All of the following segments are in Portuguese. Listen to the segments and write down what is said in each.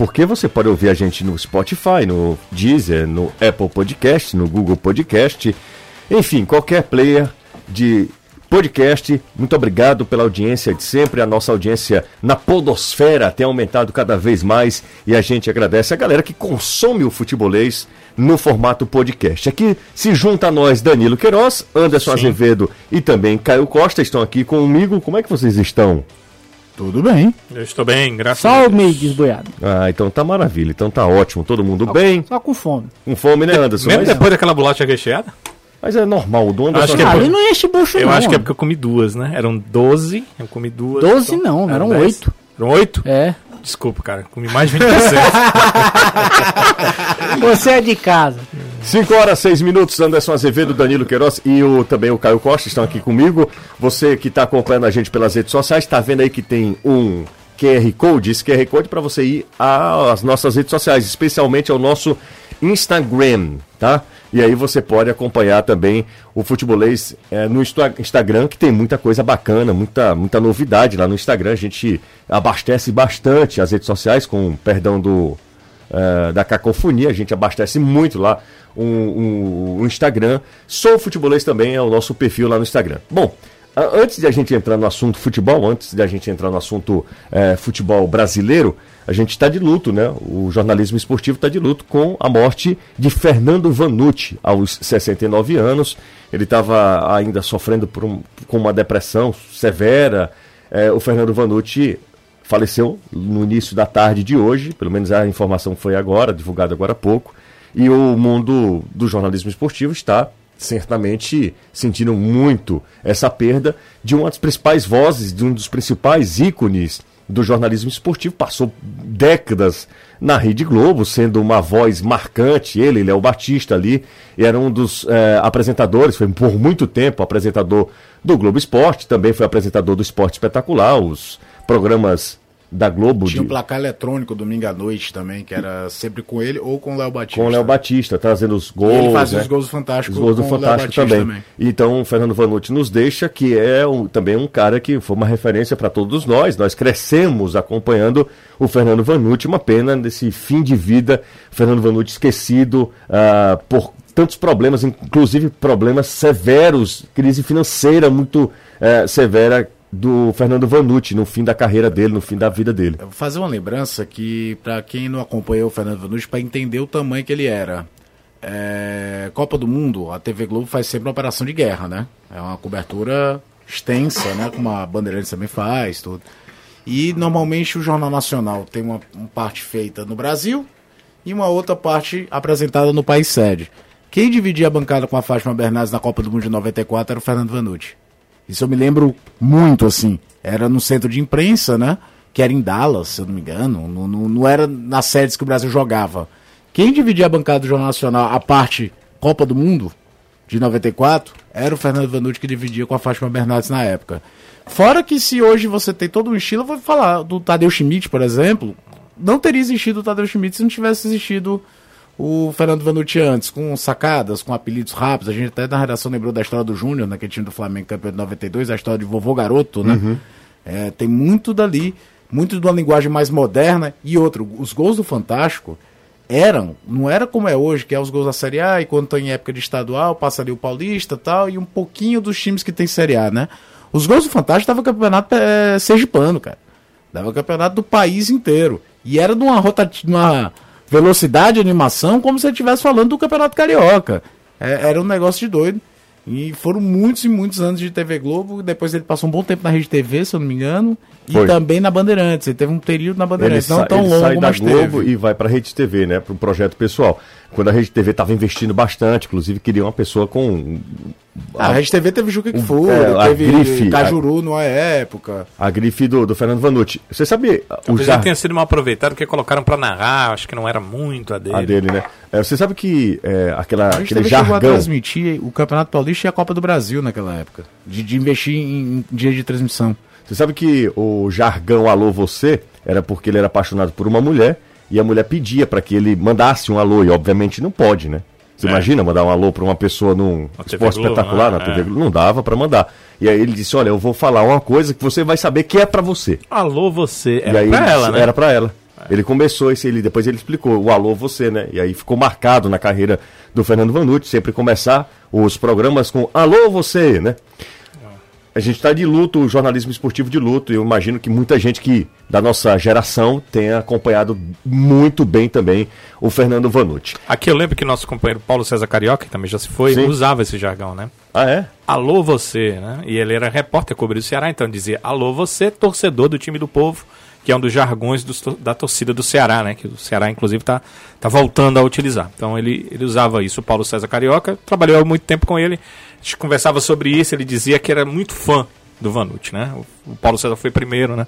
porque você pode ouvir a gente no Spotify, no Deezer, no Apple Podcast, no Google Podcast, enfim, qualquer player de podcast. Muito obrigado pela audiência de sempre. A nossa audiência na Podosfera tem aumentado cada vez mais e a gente agradece a galera que consome o futebolês no formato podcast. Aqui se junta a nós Danilo Queiroz, Anderson Sim. Azevedo e também Caio Costa estão aqui comigo. Como é que vocês estão? Tudo bem. Eu estou bem, graças só a Deus. Só meio desboiado. Ah, então tá maravilha. Então tá ótimo. Todo mundo só, bem. Só com fome. Com fome, né, Anderson? Mesmo Mas... depois daquela bolacha recheada? Mas é normal, o dono acho que é ah, ele não enche bucho Eu não, acho que é porque eu comi duas, né? Eram 12, eu comi duas. 12 então, não, eram 8. Eram 8? É. Desculpa, cara, comi mais de 20%. Você é de casa. 5 horas, 6 minutos, Anderson Azevedo, Danilo Queiroz e o, também o Caio Costa estão aqui comigo. Você que está acompanhando a gente pelas redes sociais, está vendo aí que tem um QR Code, esse QR Code para você ir às nossas redes sociais, especialmente ao nosso Instagram, tá? E aí você pode acompanhar também o Futebolês é, no Instagram, que tem muita coisa bacana, muita, muita novidade lá no Instagram. A gente abastece bastante as redes sociais, com perdão do, é, da cacofonia, a gente abastece muito lá o um, um, um Instagram. Sou Futebolês também, é o nosso perfil lá no Instagram. Bom, antes de a gente entrar no assunto futebol, antes de a gente entrar no assunto é, futebol brasileiro, a gente está de luto, né? O jornalismo esportivo está de luto com a morte de Fernando Vanucci, aos 69 anos. Ele estava ainda sofrendo um, com uma depressão severa. É, o Fernando Vanucci faleceu no início da tarde de hoje, pelo menos a informação foi agora, divulgada agora há pouco. E o mundo do jornalismo esportivo está certamente sentindo muito essa perda de uma das principais vozes, de um dos principais ícones do jornalismo esportivo, passou décadas na Rede Globo, sendo uma voz marcante. Ele, Léo Batista ali, era um dos é, apresentadores, foi por muito tempo apresentador do Globo Esporte, também foi apresentador do Esporte Espetacular, os programas da Globo. Tinha o de... um placar eletrônico domingo à noite também, que era sempre com ele ou com o Léo Batista. Com o Léo Batista, trazendo os gols. E ele fazia né? os gols fantásticos. Os gols do Fantástico também. também. Então, o Fernando Vanucci nos deixa que é um, também um cara que foi uma referência para todos nós. Nós crescemos acompanhando o Fernando Vanucci. Uma pena nesse fim de vida, Fernando Vanucci esquecido uh, por tantos problemas, inclusive problemas severos, crise financeira muito uh, severa do Fernando Vanucci no fim da carreira dele, no fim da vida dele. Eu vou fazer uma lembrança que, para quem não acompanhou o Fernando Vanucci, para entender o tamanho que ele era. É... Copa do Mundo, a TV Globo faz sempre uma operação de guerra, né? É uma cobertura extensa, né? Como a Bandeirantes também faz, tudo. E normalmente o Jornal Nacional tem uma, uma parte feita no Brasil e uma outra parte apresentada no país sede. Quem dividia a bancada com a Fátima Bernardes na Copa do Mundo de 94 era o Fernando Vanucci. Isso eu me lembro muito, assim. Era no centro de imprensa, né? Que era em Dallas, se eu não me engano. Não, não, não era nas séries que o Brasil jogava. Quem dividia a bancada do Jornal Nacional, a parte Copa do Mundo, de 94, era o Fernando Vanucci que dividia com a Fátima Bernardes na época. Fora que se hoje você tem todo um estilo, eu vou falar do Tadeu Schmidt, por exemplo, não teria existido o Tadeu Schmidt se não tivesse existido o Fernando Vanucci antes, com sacadas, com apelidos rápidos. A gente até na redação lembrou da história do Júnior, naquele time do Flamengo campeão de 92, a história de vovô garoto, né? Uhum. É, tem muito dali, muito de uma linguagem mais moderna. E outro, os gols do Fantástico eram, não era como é hoje, que é os gols da Série A, e quando estão em época de estadual, passa ali o Paulista tal, e um pouquinho dos times que tem Série A, né? Os gols do Fantástico dava campeonato é, sergipano, cara. Dava campeonato do país inteiro. E era de uma rotativa velocidade de animação como se ele estivesse falando do Campeonato Carioca. É, era um negócio de doido. E foram muitos e muitos anos de TV Globo. Depois ele passou um bom tempo na Rede TV, se eu não me engano. Foi. E também na Bandeirantes. Ele teve um período na Bandeirantes, ele não tão longo, sai da Globo teve. e vai para a Rede TV, né? Para um projeto pessoal. Quando a Rede TV estava investindo bastante, inclusive queria uma pessoa com a, a Rede TV teve Juca que foi, é, teve grife, Cajuru a, numa época. A grife do, do Fernando Vanucci. Você sabe. Talvez já tenha sido mal aproveitado, porque colocaram para narrar, acho que não era muito a dele. A dele, né? É, você sabe que é, aquela, a aquele jargão... a transmitir o Campeonato Paulista e a Copa do Brasil naquela época, de, de investir em, em dia de transmissão. Você sabe que o jargão Alô Você era porque ele era apaixonado por uma mulher e a mulher pedia para que ele mandasse um alô, e obviamente não pode, né? Você é. imagina mandar um alô para uma pessoa num esporte espetacular, né? na TV Globo? Não dava para mandar. E aí ele disse: Olha, eu vou falar uma coisa que você vai saber que é para você. Alô, você. Era aí, pra ela, né? Era para ela. Ele começou esse, ele depois ele explicou o alô você, né? E aí ficou marcado na carreira do Fernando Vanucci sempre começar os programas com alô você, né? A gente está de luto, o jornalismo esportivo de luto. E eu imagino que muita gente que da nossa geração tenha acompanhado muito bem também o Fernando Vanucci. Aqui eu lembro que nosso companheiro Paulo César Carioca, que também já se foi, Sim. usava esse jargão, né? Ah, é? Alô você, né? E ele era repórter, cobriu o Ceará, então dizia alô você, torcedor do time do povo, que é um dos jargões tor- da torcida do Ceará, né? Que o Ceará, inclusive, tá, tá voltando a utilizar. Então ele, ele usava isso, o Paulo César Carioca, trabalhou há muito tempo com ele, a gente conversava sobre isso, ele dizia que era muito fã do Vanucci, né? O, o Paulo César foi primeiro, né?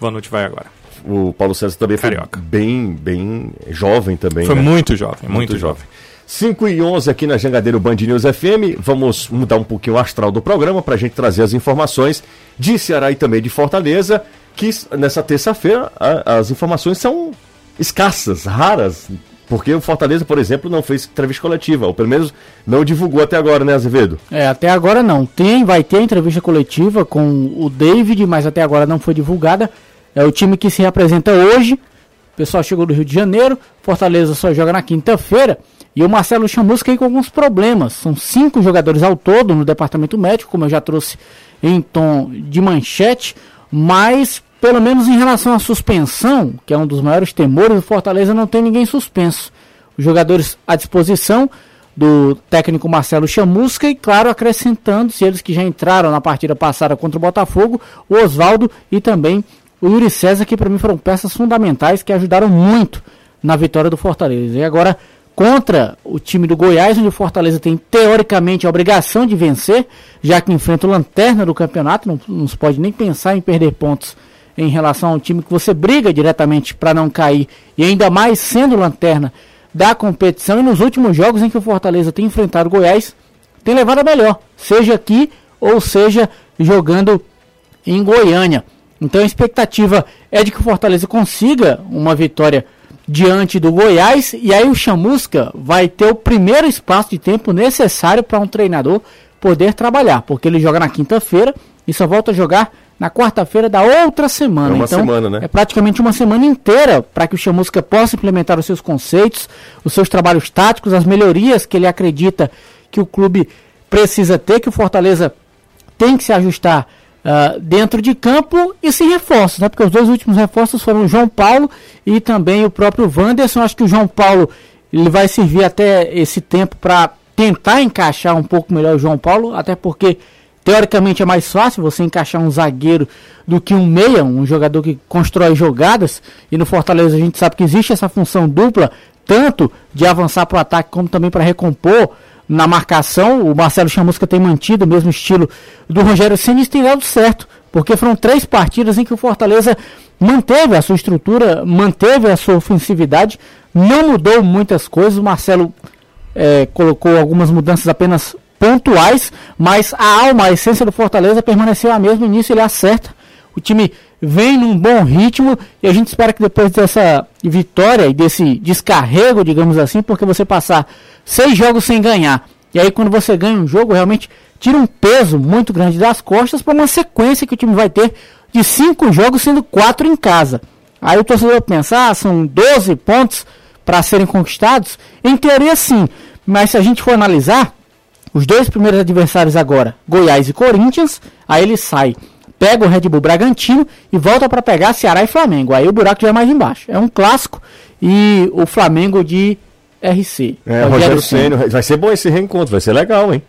O Vanucci vai agora. O Paulo César também foi Carioca. bem, bem jovem também. Foi né? muito jovem, muito, jovem. 5 e 11 aqui na Jangadeiro Band News FM. Vamos mudar um pouquinho o astral do programa para a gente trazer as informações de Ceará e também de Fortaleza. Que nessa terça-feira as informações são escassas, raras. Porque o Fortaleza, por exemplo, não fez entrevista coletiva, ou pelo menos não divulgou até agora, né, Azevedo? É, até agora não. Tem, vai ter entrevista coletiva com o David, mas até agora não foi divulgada. É o time que se representa hoje. O pessoal chegou do Rio de Janeiro. Fortaleza só joga na quinta-feira. E o Marcelo Chamusca aí com alguns problemas. São cinco jogadores ao todo no departamento médico, como eu já trouxe em tom de manchete. Mas, pelo menos em relação à suspensão, que é um dos maiores temores, o Fortaleza não tem ninguém suspenso. Os jogadores à disposição do técnico Marcelo Chamusca e, claro, acrescentando-se eles que já entraram na partida passada contra o Botafogo, o Oswaldo e também o Yuri César, que para mim foram peças fundamentais que ajudaram muito na vitória do Fortaleza. E agora, contra o time do Goiás, onde o Fortaleza tem teoricamente a obrigação de vencer, já que enfrenta o lanterna do campeonato, não, não se pode nem pensar em perder pontos em relação ao time que você briga diretamente para não cair, e ainda mais sendo lanterna da competição. E nos últimos jogos em que o Fortaleza tem enfrentado o Goiás, tem levado a melhor, seja aqui ou seja jogando em Goiânia. Então a expectativa é de que o Fortaleza consiga uma vitória diante do Goiás e aí o Chamusca vai ter o primeiro espaço de tempo necessário para um treinador poder trabalhar, porque ele joga na quinta-feira e só volta a jogar na quarta-feira da outra semana. É uma então, semana, né? É praticamente uma semana inteira para que o Chamusca possa implementar os seus conceitos, os seus trabalhos táticos, as melhorias que ele acredita que o clube precisa ter, que o Fortaleza tem que se ajustar ah, dentro de campo e sem reforços, né? Porque os dois últimos reforços foram o João Paulo e também o próprio Wanderson. Acho que o João Paulo ele vai servir até esse tempo para tentar encaixar um pouco melhor o João Paulo, até porque teoricamente é mais fácil você encaixar um zagueiro do que um meia, um jogador que constrói jogadas. E no Fortaleza a gente sabe que existe essa função dupla, tanto de avançar para o ataque como também para recompor na marcação. O Marcelo Chamusca tem mantido o mesmo estilo do Rogério Ceni e tem dado certo, porque foram três partidas em que o Fortaleza manteve a sua estrutura, manteve a sua ofensividade, não mudou muitas coisas. O Marcelo é, colocou algumas mudanças apenas pontuais, mas a alma, a essência do Fortaleza permaneceu a mesma. E nisso ele acerta. O time vem num bom ritmo e a gente espera que depois dessa vitória e desse descarrego, digamos assim, porque você passar seis jogos sem ganhar e aí quando você ganha um jogo, realmente tira um peso muito grande das costas para uma sequência que o time vai ter de cinco jogos, sendo quatro em casa. Aí o torcedor pensa, ah, são 12 pontos para serem conquistados. Em teoria, sim. Mas se a gente for analisar, os dois primeiros adversários agora, Goiás e Corinthians, aí ele sai, pega o Red Bull Bragantino e volta para pegar Ceará e Flamengo. Aí o buraco já é mais embaixo. É um clássico e o Flamengo de RC. É, Rogério Ceni. Vai ser bom esse reencontro, vai ser legal, hein?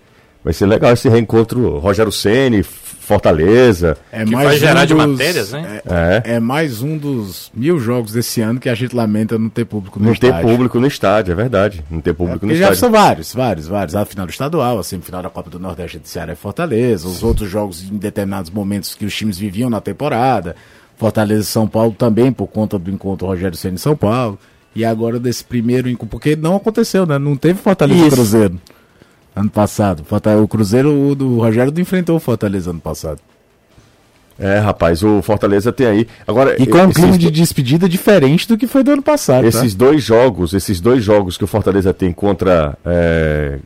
Vai ser legal esse reencontro Rogério Ceni, Fortaleza. É Que vai gerar de matérias, né? É, é mais um dos mil jogos desse ano que a gente lamenta não ter público no Não ter estádio. público no estádio, é verdade. Não ter público no Porque já estádio. são vários, vários, vários. A final do estadual, a semifinal da Copa do Nordeste de Ceará e Fortaleza, os outros jogos em determinados momentos que os times viviam na temporada. Fortaleza e São Paulo também, por conta do encontro Rogério Ceni em São Paulo. E agora desse primeiro encontro, porque não aconteceu, né? Não teve Fortaleza e Isso. Cruzeiro ano passado. O Cruzeiro o do Rogério não enfrentou o Fortaleza ano passado. É, rapaz, o Fortaleza tem aí. Agora, E com um clima de despedida diferente do que foi do ano passado. Esses dois jogos, esses dois jogos que o Fortaleza tem contra é,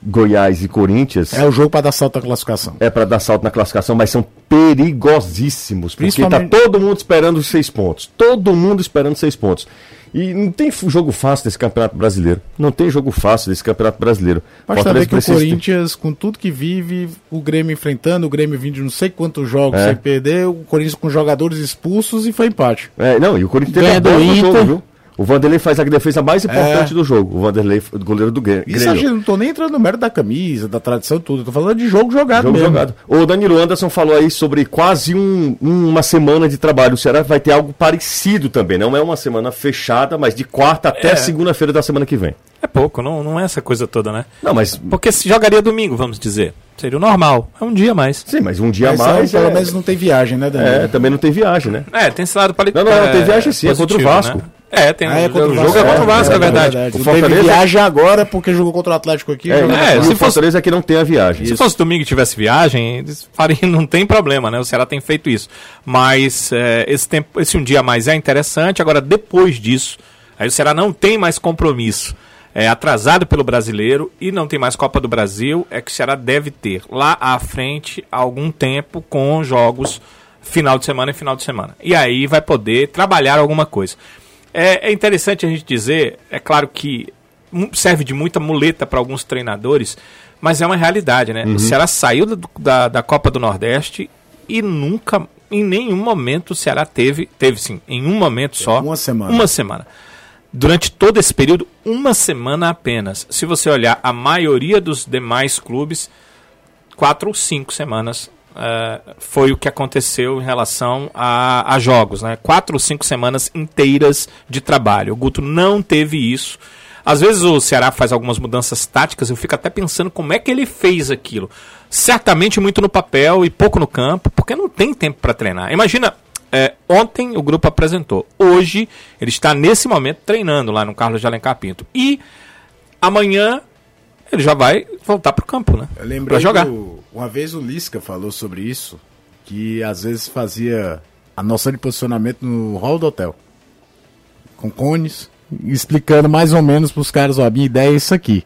Goiás e Corinthians tá? É o jogo para dar salto à classificação. é para dar salto na classificação, mas são perigosíssimos. Porque Principalmente- tá todo mundo esperando os seis pontos. Todo mundo esperando seis pontos. E não tem jogo fácil desse Campeonato Brasileiro. Não tem jogo fácil desse Campeonato Brasileiro. Basta ver que o ter- Corinthians, com tudo que vive, o Grêmio enfrentando, o Grêmio vindo de não sei quantos jogos É. sem perder, o Corinthians com jogadores expulsos e foi empate. É, não, e o Corinthians teve Ganha a do bola no Inter. jogo, viu? O Vanderlei faz a defesa mais importante É. do jogo. O Vanderlei, o goleiro do Grê- Isso a Grêmio. gente não tô nem entrando no mérito da camisa, da tradição, tudo. Eu tô falando de jogo jogado Jogo mesmo. jogado. O Danilo Anderson falou aí sobre quase um- uma semana de trabalho. O Ceará vai ter algo parecido também. Não é uma semana fechada, mas de quarta até É. segunda-feira da semana que vem. É pouco, não, não é essa coisa toda, né? Não, mas. Porque se jogaria domingo, vamos dizer. Seria o normal. É um dia a mais. Sim, mas um dia a Mas, mais. pelo é- menos não tem viagem, né, Danilo? É, também não tem viagem, né? É, tem esse lado para Não, não, não, tem viagem sim, é contra o Vasco. Né? É, tem Ah, é contra o o jogo é contra o Vasco, é, é verdade. O Não Fortaleza- teve viagem agora porque jogou contra o Atlético aqui. É, É, e se o fosse- Fortaleza é que não tem a viagem. Se fosse domingo e tivesse viagem, eles fariam, não tem problema, né? O Ceará tem feito isso. Mas é, esse, tempo, esse um dia a mais é interessante. Agora, depois disso, aí o Ceará não tem mais compromisso. É atrasado pelo brasileiro e não tem mais Copa do Brasil. É que o Ceará deve ter lá à frente algum tempo com jogos final de semana e final de semana. E aí vai poder trabalhar alguma coisa. É, é interessante a gente dizer, é claro que serve de muita muleta para alguns treinadores, mas é uma realidade, né? O Ceará saiu do- da, da Copa do Nordeste e nunca, em nenhum momento, o Ceará teve, teve sim, em um momento só, uma semana. uma semana. Durante todo esse período, uma semana apenas. Se você olhar a maioria dos demais clubes, quatro ou cinco semanas eh, foi o que aconteceu em relação a, a jogos, né? Quatro ou cinco semanas inteiras de trabalho. O Guto não teve isso. Às vezes o Ceará faz algumas mudanças táticas, eu fico até pensando como é que ele fez aquilo. Certamente muito no papel e pouco no campo, porque não tem tempo para treinar. Imagina, eh, ontem o grupo apresentou. Hoje ele está nesse momento treinando lá no Carlos de Alencar Pinto. E amanhã ele já vai voltar para o campo, né? Eu lembrei Pra jogar. do- uma vez o Lisca falou sobre isso, que às vezes fazia a noção de posicionamento no hall do hotel. Com cones, explicando mais ou menos pros caras, ó, a minha ideia é isso aqui.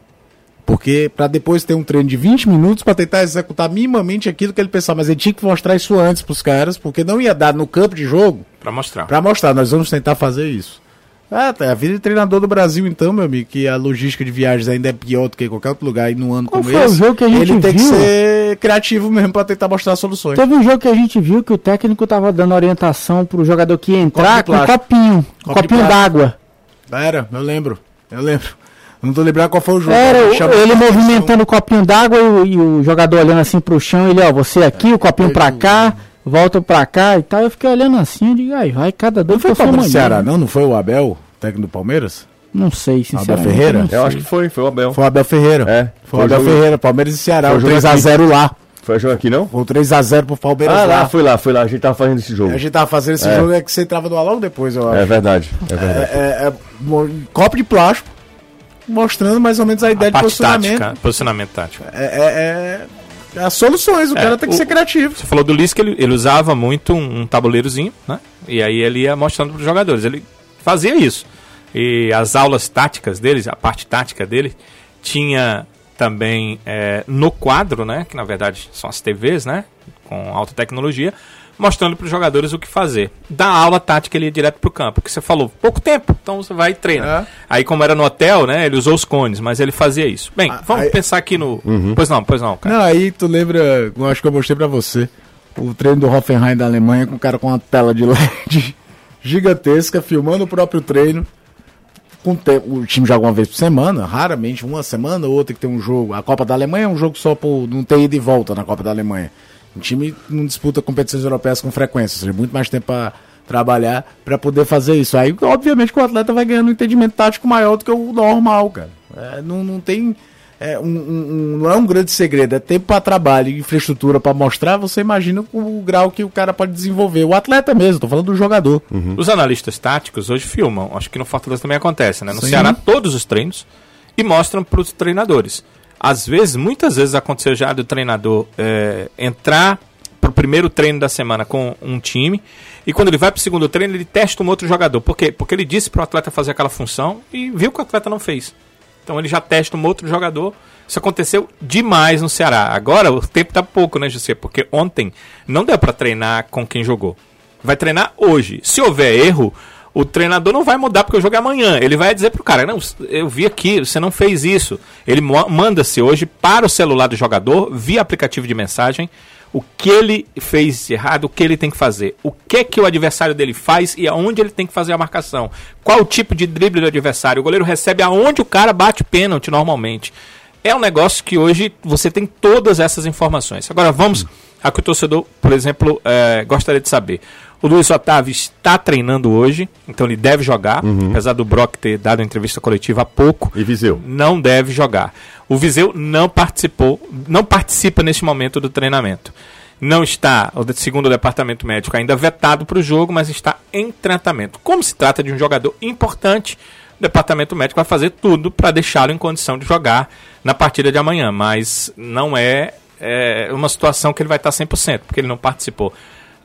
Porque pra depois ter um treino de 20 minutos pra tentar executar minimamente aquilo que ele pensava, mas ele tinha que mostrar isso antes pros caras, porque não ia dar no campo de jogo Para mostrar. Pra mostrar, nós vamos tentar fazer isso. Ah, tá, a vida de treinador do Brasil, então, meu amigo, que a logística de viagens ainda é pior do que em qualquer outro lugar e num ano Qual como foi o esse. jogo que a gente ele tem que viu? ser criativo mesmo pra tentar mostrar soluções. Teve um jogo que a gente viu que o técnico tava dando orientação pro jogador que ia entrar Copo com um copinho. Copo copinho d'água. Era, eu lembro, eu lembro. Não tô lembrando qual foi o jogo. Era o- ele movimentando o copinho d'água e, o- e o jogador olhando assim pro chão. Ele, ó, você aqui, o copinho pra cá, volta pra cá e tal. Eu fiquei olhando assim, eu digo, ai, vai, cada dois Não foi o. Ceará, não? Não foi o Abel, técnico do Palmeiras? Não sei, sinceramente. Ferreira? não Eu sei. acho que foi, foi o Abel. Foi o Abel Ferreira. É, Foi o Abel jogo- Ferreira, Palmeiras e Ceará. Foi O o jogo 3x0 lá. Foi o jogo aqui, não? Foi o 3x0 pro Palmeiras Ah, lá. lá, foi lá, foi lá. A gente tava fazendo esse jogo. A gente tava fazendo esse É. jogo, é que você entrava no ar logo depois, eu acho. É verdade, é verdade. É, é, copo de plástico, mostrando mais ou menos a ideia A de posicionamento. tática, posicionamento tático. É, é- é- as soluções, o É, cara tem que o- ser criativo. Você falou do Liz que ele, ele usava muito um, um tabuleirozinho, né? E aí ele ia mostrando para os jogadores. Ele fazia isso. E as aulas táticas deles, a parte tática dele, tinha também é, no quadro, né? Que na verdade são as TVs, né? Com alta tecnologia, mostrando para os jogadores o que fazer. Da aula tática ele ia direto para o campo, que você falou, pouco tempo, então você vai e treina. É. Aí como era no hotel, né? Ele usou os cones, mas ele fazia isso. Bem, Ah, vamos aí- pensar aqui no... Pois não, pois não, cara. Não, aí tu lembra, eu acho que eu mostrei pra você, o treino do Hoffenheim da Alemanha com o cara com uma tela de LED gigantesca, filmando o próprio treino. Com te- o time joga uma vez por semana, raramente uma semana ou outra que tem um jogo. A Copa da Alemanha é um jogo só por não ter ida e volta na Copa da Alemanha. O time não disputa competições europeias com frequência, ou seja, muito mais tempo pra trabalhar pra poder fazer isso. Aí, obviamente, que o atleta vai ganhando um entendimento tático maior do que o normal, cara. É, não, não tem. é, um- um- não é um grande segredo, é tempo para trabalho e infraestrutura para mostrar. Você imagina o, o grau que o cara pode desenvolver. O atleta mesmo, tô falando do jogador. Os analistas táticos hoje filmam, acho que no Fortaleza também acontece, né? No Sim. Ceará, todos os treinos e mostram para os treinadores. Às vezes, muitas vezes aconteceu já do treinador é, entrar pro primeiro treino da semana com um time. E quando ele vai para o segundo treino, ele testa um outro jogador. Por quê? Porque ele disse para o atleta fazer aquela função e viu que o atleta não fez. Então ele já testa um outro jogador. Isso aconteceu demais no Ceará. Agora o tempo tá pouco, né, José? Porque ontem não deu para treinar com quem jogou. Vai treinar hoje. Se houver erro, o treinador não vai mudar porque o jogo é amanhã. Ele vai dizer pro cara: Não, eu vi aqui, você não fez isso. Ele manda-se hoje para o celular do jogador, via aplicativo de mensagem, o que ele fez de errado, o que ele tem que fazer, o que que o adversário dele faz e aonde ele tem que fazer a marcação, qual o tipo de drible do adversário, o goleiro recebe aonde o cara bate pênalti normalmente. É um negócio que hoje você tem todas essas informações. Agora vamos a que o torcedor, por exemplo, é, gostaria de saber. O Luiz Otávio está treinando hoje, então ele deve jogar, uhum. apesar do Brock ter dado entrevista coletiva há pouco. E Viseu? Não deve jogar. O Viseu não participou, não participa neste momento do treinamento. Não está, segundo o departamento médico, ainda vetado para o jogo, mas está em tratamento. Como se trata de um jogador importante, o departamento médico vai fazer tudo para deixá-lo em condição de jogar na partida de amanhã, mas não é, é uma situação que ele vai estar 100%, porque ele não participou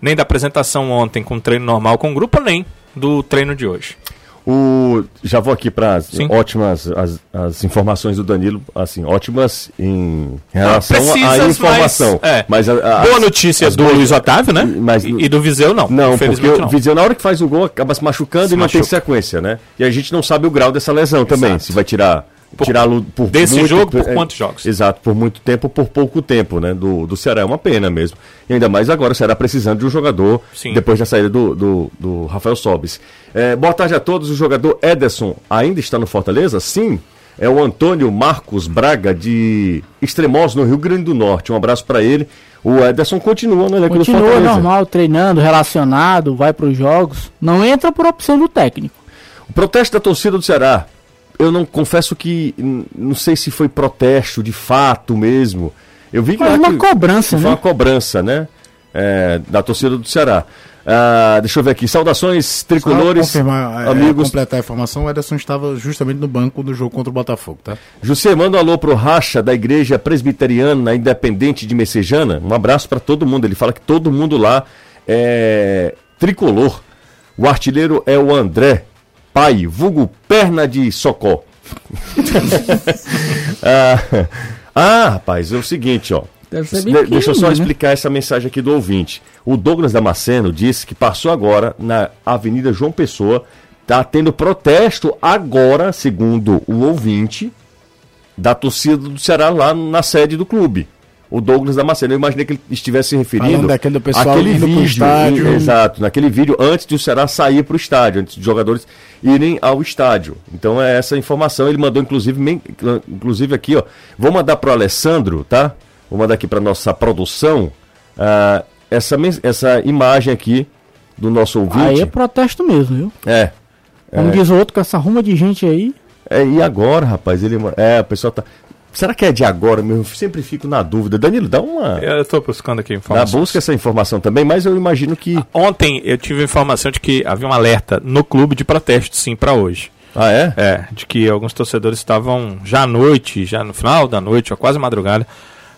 nem da apresentação ontem com treino normal com o grupo, nem do treino de hoje. O, já vou aqui para as ótimas as, as, informações do Danilo, assim, ótimas em relação à informação. Mas, é, mas a, a, Boa notícia do Luiz Otávio, né? Mas, e, e, do Viseu não. Não, porque o Viseu na hora que faz o gol acaba se machucando se e não machuca. tem sequência, né? E a gente não sabe o grau dessa lesão Exato. também, se vai tirar tirá-lo por desse muito, jogo por é, quantos jogos? Exato, por muito tempo, por pouco tempo, né? Do, do Ceará é uma pena mesmo. E ainda mais agora o Ceará precisando de um jogador Sim. depois da saída do, do, do Rafael Sobis. É, boa tarde a todos. O jogador Ederson ainda está no Fortaleza? Sim. É o Antônio Marcos Braga de Extremosos, no Rio Grande do Norte. Um abraço para ele. O Ederson continua no elenco continua do Fortaleza. Continua normal, treinando, relacionado, vai para os jogos. Não entra por opção do técnico. O protesto da torcida do Ceará eu não confesso que não sei se foi protesto de fato mesmo. Eu vi que foi uma cobrança, né? Foi uma cobrança, né? É, da torcida do Ceará. Ah, deixa eu ver aqui. Saudações tricolores. Só confirmar, é, amigos. É, completar a informação, o Ederson estava justamente no banco do jogo contra o Botafogo, tá? José, manda um alô pro Racha da Igreja Presbiteriana Independente de Messejana. Um abraço para todo mundo. Ele fala que todo mundo lá é tricolor. O artilheiro é o André, pai, vulgo perna de socó. ah, ah, rapaz, é o seguinte, ó. De, deixa eu só né? explicar essa mensagem aqui do ouvinte. O Douglas Damasceno disse que passou agora na Avenida João Pessoa, tá tendo protesto agora, segundo o ouvinte, da torcida do Ceará lá na sede do clube o Douglas Damasceno. Eu imaginei que ele estivesse se referindo daquele pessoal aquele vídeo, estádio. exato, naquele vídeo antes de o Ceará sair para o estádio, antes dos jogadores irem ao estádio. Então é essa informação, ele mandou inclusive, inclusive aqui, ó. Vou mandar para o Alessandro, tá? Vou mandar aqui para nossa produção uh, essa, essa imagem aqui do nosso ouvinte. Aí é protesto mesmo, viu? É. Como é. diz o outro, com essa ruma de gente aí. É, e agora, rapaz? Ele, é, o pessoal tá. Será que é de agora mesmo? Eu sempre fico na dúvida. Danilo, dá uma. Eu estou buscando aqui informação. Busca essa informação também, mas eu imagino que. Ah, ontem eu tive informação de que havia um alerta no clube de protesto, sim, para hoje. Ah, é? É, de que alguns torcedores estavam já à noite, já no final da noite, ou quase madrugada.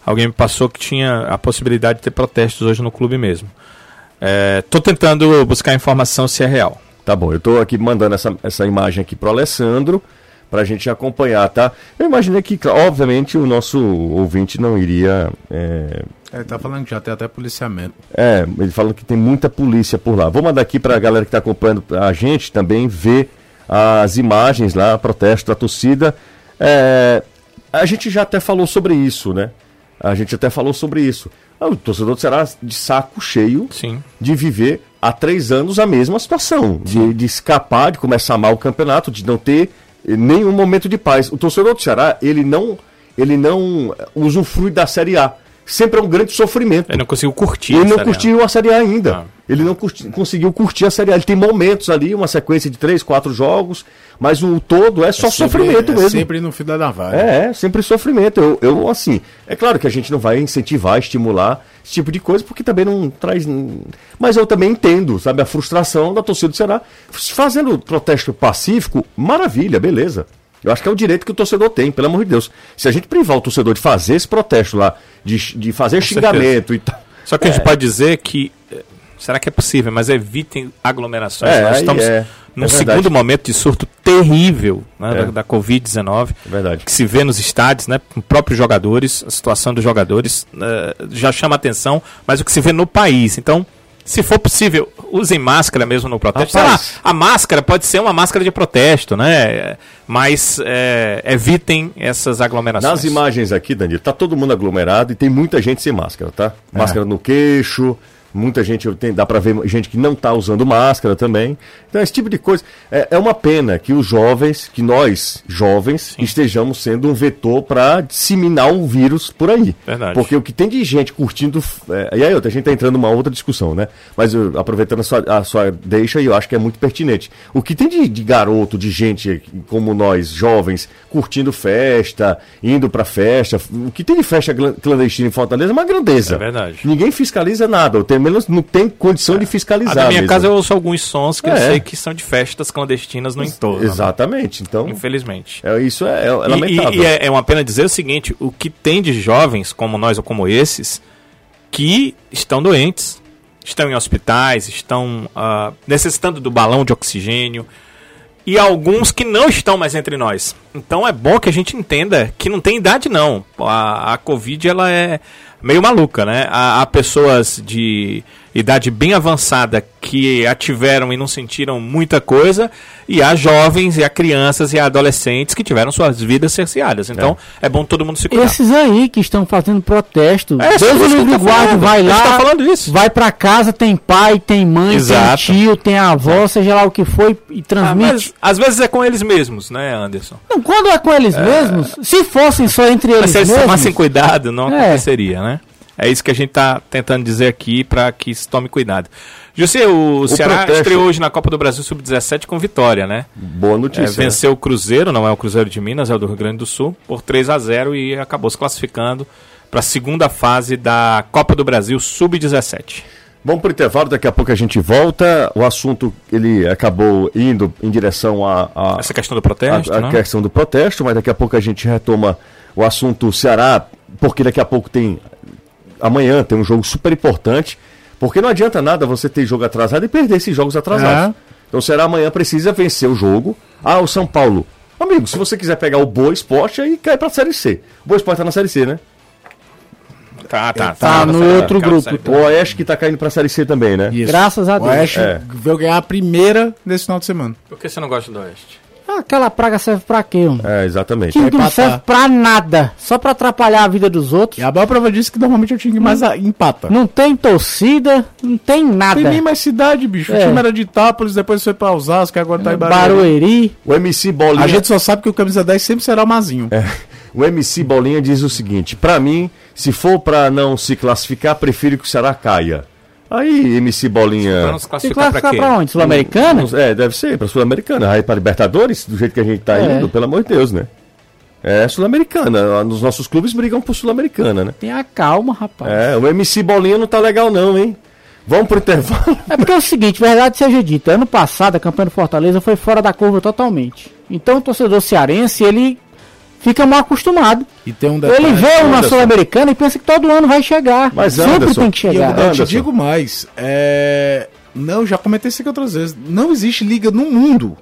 Alguém me passou que tinha a possibilidade de ter protestos hoje no clube mesmo. Estou é, tentando buscar informação se é real. Tá bom, eu estou aqui mandando essa, essa imagem aqui para o Alessandro para a gente acompanhar, tá? Eu imaginei que, obviamente, o nosso ouvinte não iria. É... Ele é, tá falando que já tem até policiamento. É, ele falando que tem muita polícia por lá. Vou mandar aqui para a galera que está acompanhando a gente também ver as imagens lá, protesto da torcida. É, a gente já até falou sobre isso, né? A gente até falou sobre isso. O torcedor será de saco cheio Sim. de viver há três anos a mesma situação, de, de escapar, de começar mal o campeonato, de não ter nenhum momento de paz. O torcedor do Ceará, ele não, ele não usufrui da Série A. Sempre é um grande sofrimento. Ele não conseguiu curtir. Ele não curtiu a Série A ainda. Ah. Ele não curti, conseguiu curtir a Série A. Ele tem momentos ali, uma sequência de três, quatro jogos, mas o todo é só é sempre, sofrimento é mesmo. Sempre no fim da navalha. É, é, sempre sofrimento. Eu, eu, assim, é claro que a gente não vai incentivar, estimular esse tipo de coisa, porque também não traz. Mas eu também entendo, sabe, a frustração da torcida do Ceará. Fazendo protesto pacífico, maravilha, beleza. Eu acho que é o direito que o torcedor tem, pelo amor de Deus. Se a gente privar o torcedor de fazer esse protesto lá, de, de fazer Com xingamento certeza. e tal. Só que a gente pode dizer que. Será que é possível? Mas evitem aglomerações. É, Nós estamos é. num É segundo momento de surto terrível né, É. da, da Covid-19 É verdade. que se vê nos estádios, né, com próprios jogadores, a situação dos jogadores eh, já chama atenção, mas o que se vê no país. Então, se for possível, usem máscara mesmo no protesto. Rapaz. Sei lá, a máscara pode ser uma máscara de protesto, né? Mas eh, evitem essas aglomerações. Nas imagens aqui, Danilo, tá todo mundo aglomerado e tem muita gente sem máscara, tá? Máscara no queixo, muita gente, tem, dá pra ver gente que não tá usando máscara também. Então, esse tipo de coisa. É, é uma pena que os jovens, que nós, jovens, estejamos sendo um vetor para disseminar um vírus por aí. Verdade. Porque o que tem de gente curtindo. É, e aí, outra, a gente tá entrando numa outra discussão, né? Mas eu, aproveitando a sua, a sua deixa, eu acho que é muito pertinente. O que tem de, de garoto, de gente como nós, jovens, curtindo festa, indo pra festa, o que tem de festa clandestina em Fortaleza é uma grandeza. É verdade. Ninguém fiscaliza nada, ou pelo menos não tem condição de Ah, fiscalizar. na minha mesmo. casa eu ouço alguns sons que eu É. sei que são de festas clandestinas no entorno. né? Exatamente. Então, Infelizmente. é, isso é, é E- lamentável. E, e é, é uma pena dizer o seguinte: o que tem de jovens como nós ou como esses que estão doentes, estão em hospitais, estão ah, necessitando do balão de oxigênio e alguns que não estão mais entre nós. Então é bom que a gente entenda que não tem idade não. A, a Covid ela é meio maluca, né? Há, há pessoas de idade bem avançada que a tiveram e não sentiram muita coisa, e há jovens, e há crianças e há adolescentes que tiveram suas vidas cerceadas. Então é, bom todo mundo se cuidar. Esses aí que estão fazendo protesto, É, Deus o livre falando. vai lá, tá falando isso. vai pra casa, tem pai, tem mãe, Exato. tem tio, tem avó, seja lá o que for, e Ah, transmite. mas às vezes é com eles mesmos, né, Anderson? Não, quando é com eles mesmos, se fossem só entre Mas eles se eles mesmos, tomassem cuidado, não É. aconteceria, né? É isso que a gente tá tentando dizer aqui para que se tome cuidado. José, o, Ceará protesto- estreou hoje na Copa do Brasil Sub-17 com vitória, né? Boa É, notícia. né? venceu o Cruzeiro, não é o Cruzeiro de Minas, é o do Rio Grande do Sul, por 3 a 0 e acabou se classificando para a segunda fase da Copa do Brasil Sub-17. Vamos para o intervalo, daqui a pouco a gente volta. O assunto ele acabou indo em direção a, a, Essa questão do protesto, a, a né? questão do protesto, mas daqui a pouco a gente retoma o assunto Ceará, porque daqui a pouco tem. Amanhã tem um jogo super importante, porque não adianta nada você ter jogo atrasado e perder esses jogos atrasados. Então o Ceará amanhã precisa vencer o jogo. Ah, o São Paulo. Amigo, se você quiser pegar o Boa Esporte, aí cai pra Série C. O Boa Esporte tá na Série C, né? Tá, tá, Tá no tá, outro tá, grupo. tá, O Oeste que tá caindo pra Série C também, né? Isso. Graças a O Deus. Oeste É. veio ganhar a primeira desse final de semana. Por que você não gosta do Oeste? Aquela praga serve pra quê, mano? É, exatamente. Time que não serve pra nada, só pra atrapalhar a vida dos outros. E a maior prova disso é que normalmente é o time mais a- empata. Não tem torcida, não tem nada. tem nem mais cidade, bicho. É. O time era de Itápolis, depois foi pra Osasco, agora tá em Barueri. Barueri. O MC Bolinha. A gente só sabe que o camisa 10 sempre será o Mazinho. É, o MC Bolinha diz o seguinte: pra mim, se for pra não se classificar, prefiro que o Ceará caia. Aí, MC Pra Bolinha. se Se classificar pra classificar quê? pra onde? Sul-Americana? É, deve ser, pra Sul-Americana. Aí pra Libertadores, do jeito que a gente tá É. indo, pelo amor de Deus, né? É Sul-Americana. Os nossos clubes brigam por Sul-Americana, né? Tenha calma, rapaz. É, o MC Bolinha não tá legal, não, hein? Vamos pro intervalo. É porque é o seguinte, verdade seja dita, ano passado a campanha do Fortaleza foi fora da curva totalmente. Então o torcedor cearense, ele fica mal acostumado. E tem um Ele vê uma Anderson. Sul-Americana e pensa que todo ano vai chegar. Mas, Sempre Anderson, tem que E eu, chegar. eu te digo mais. É... Não, já comentei isso aqui outras vezes. Não existe liga no mundo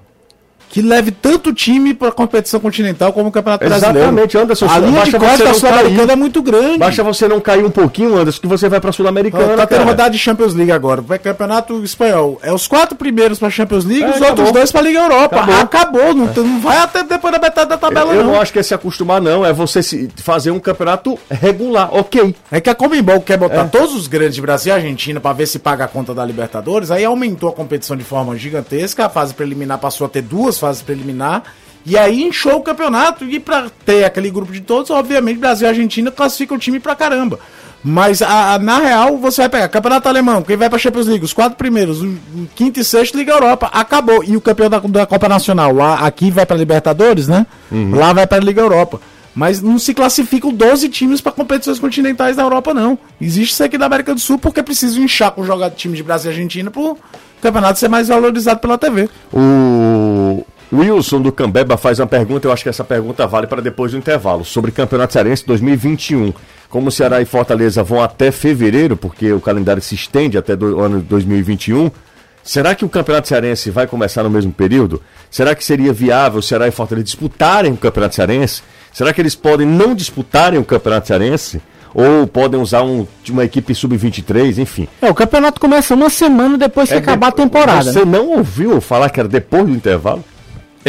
que leve tanto time pra competição continental como o Campeonato Brasileiro. Exatamente, Anderson. A linha de corte da Sul-Americana é muito grande. Basta você não cair um pouquinho, Anderson, que você vai pra Sul-Americana. Tá tendo cara. rodada de Champions League agora. Vai campeonato espanhol. É os quatro primeiros pra Champions League e É, os acabou. outros dois pra Liga Europa. Acabou. Acabou. Não, não vai até depois da metade da tabela, Eu, eu não. não acho que é se acostumar, não. É você se fazer um campeonato regular, ok. É que a Comembol quer É. botar todos os grandes de Brasil e Argentina pra ver se paga a conta da Libertadores. Aí aumentou a competição de forma gigantesca. A fase preliminar passou a ter duas fases preliminar. E aí inchou o campeonato. E pra ter aquele grupo de todos, obviamente, Brasil e Argentina classificam o time pra caramba. Mas a- a- na real, você vai pegar Campeonato Alemão, quem vai pra Champions League, os quatro primeiros, o, o quinto e sexto, Liga Europa, acabou. E o campeão da, da Copa Nacional, lá, aqui vai pra Libertadores, né? Lá vai pra Liga Europa. Mas não se classificam 12 times para competições continentais da Europa, não. Existe isso aqui da América do Sul porque precisa inchar com jogar time de Brasil e Argentina pro campeonato ser mais valorizado pela TV. O, Wilson do Cambeba faz uma pergunta, eu acho que essa pergunta vale para depois do intervalo, sobre Campeonato Cearense 2021. Como Ceará e Fortaleza vão até fevereiro, porque o calendário se estende até o ano de 2021, será que o Campeonato Cearense vai começar no mesmo período? Será que seria viável Ceará e Fortaleza disputarem o Campeonato Cearense? Será que eles podem não disputarem o Campeonato Cearense? Ou podem usar um, uma equipe sub-23, enfim. É, o campeonato começa uma semana depois que É acabar a temporada. Você não ouviu falar que era depois do intervalo?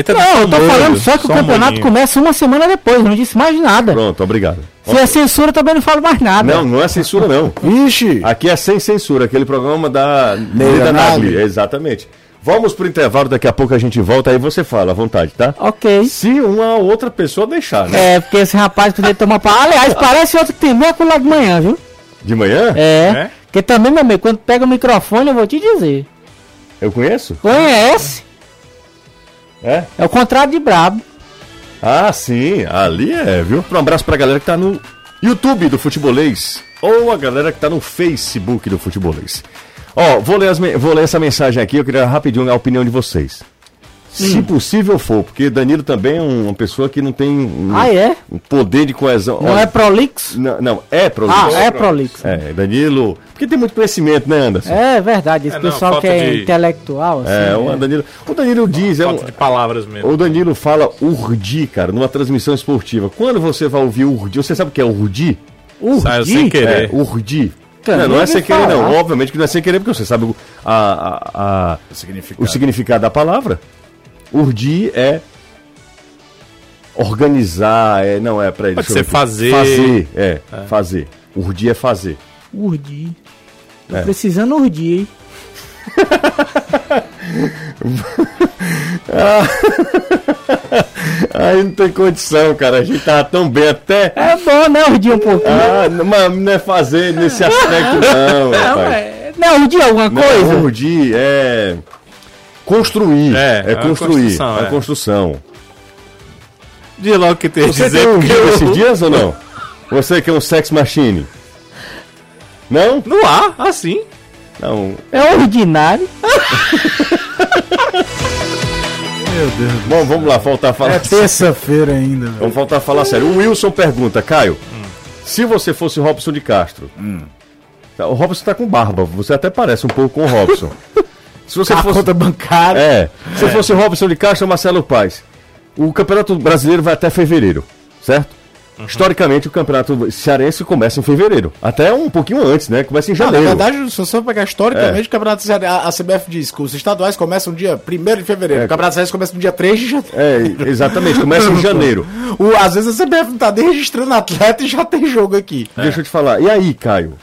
Tá Não, eu tô falando falando só que o um campeonato molinho. começa uma semana depois, não disse mais nada. Pronto, obrigado. Se é censura, também não falo mais nada. Não, não é censura, não. Ixi! Aqui é sem censura, aquele programa da Nagli. Nagli. Exatamente. Vamos pro intervalo, daqui a pouco a gente volta, aí você fala à vontade, tá? Ok. Se uma outra pessoa deixar, né? É, porque esse rapaz poderia tomar pra. Aliás, parece outro que tem meia lá de manhã, viu? De manhã? É. É? Porque também, meu amigo, quando pega o microfone, eu vou te dizer. Eu conheço? Conhece? É? É o contrário de brabo. Ah, sim, ali é, viu? Um abraço pra galera que tá no YouTube do Futebolês ou a galera que tá no Facebook do Futebolês. Ó, vou ler, as vou ler essa mensagem aqui, eu queria rapidinho a opinião de vocês. Se possível for, porque Danilo também é um- uma pessoa que não tem um, Ah, é? um poder de coesão. Não Olha, é Prolix? Não, não, é prolixo. Ah, é Prolix. É, Danilo. Porque tem muito conhecimento, né, Anderson? É verdade, esse É, não, pessoal que é de- intelectual, assim. É, o é. Danilo. O Danilo diz, é um, Falta de palavras mesmo. o Danilo fala urdi, cara, numa transmissão esportiva. Quando você vai ouvir urdi, você sabe o que é urdi? Saiu Urdi? sem É, querer. urdi. Também Não, não é sem querer, não. falar. Obviamente que não é sem querer, porque você sabe o, a, a- a- Significado. o significado da palavra. Urdi é organizar, é, não é Pode eu ser ver. fazer. Fazer, é, fazer. Urdi é fazer. Urdi. Tô É. precisando urdir, hein? Aí não tem condição, cara. A gente tava tão bem até. É bom, né, urdir um pouquinho. Ah, não, mas não é fazer nesse aspecto, não, não, rapaz. é, não, urdir alguma Não, coisa? urdir é. Construir. É, É, é construir. construção, É, é. construção. Diz logo que tem a Você dizer tem um eu- esses dias ou não? Você que é um sex machine. Não? No ar, assim. Não. É ordinário. Meu Deus. Bom, vamos lá, faltar a falar. É terça-feira ainda, velho. Vamos voltar a falar sério. O Wilson pergunta, Caio, se você fosse o Robson de Castro. Tá, O Robson tá com barba, você até parece um pouco com o Robson. se você A fosse. conta bancária. É, se fosse o Robson de Castro ou Marcelo Paz. O Campeonato Brasileiro vai até fevereiro, certo? Historicamente, o Campeonato Cearense começa em fevereiro. Até um pouquinho antes, né? Começa em Ah, na janeiro. verdade, se você pegar historicamente, É. o Campeonato Cearense, a, a CBF diz que os estaduais começam no dia 1 de fevereiro. É. O Campeonato Cearense começa no dia 3 de janeiro. É, exatamente, começa em janeiro. O- às vezes a CBF não tá nem registrando atleta e já tem jogo aqui. Deixa eu te falar. E aí, Caio?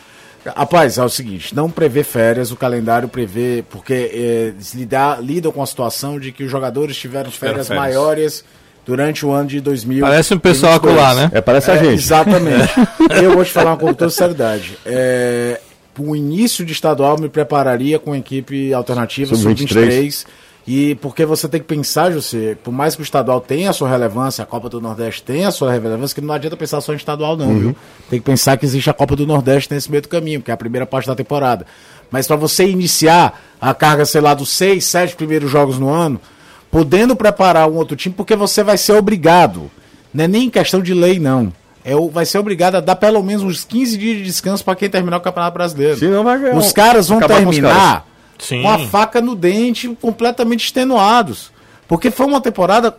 Rapaz, é o seguinte, não prevê férias, o calendário prevê, porque é, eles lida- lidam com a situação de que os jogadores tiveram férias, férias. maiores durante o ano de 2000. Parece um pessoal acolá, né? É, parece a É, gente. Exatamente. Eu vou te falar com toda sinceridade. É, o início de estadual me prepararia com equipe alternativa Sub-23. sub-23. E porque você tem que pensar, José, por mais que o estadual tenha a sua relevância, a Copa do Nordeste tenha a sua relevância, que não adianta pensar só em estadual, não, viu? Tem que pensar que existe a Copa do Nordeste nesse meio do caminho, que é a primeira parte da temporada. Mas para você iniciar a carga, sei lá, dos seis, sete primeiros jogos no ano, podendo preparar um outro time, porque você vai ser obrigado. Não é nem questão de lei, não. É, o- vai ser obrigado a dar pelo menos uns 15 dias de descanso para quem terminar o Campeonato Brasileiro. Senão vai ganhar. Os caras vão acabar com terminar caras. Sim. com a faca no dente, completamente extenuados. Porque foi uma temporada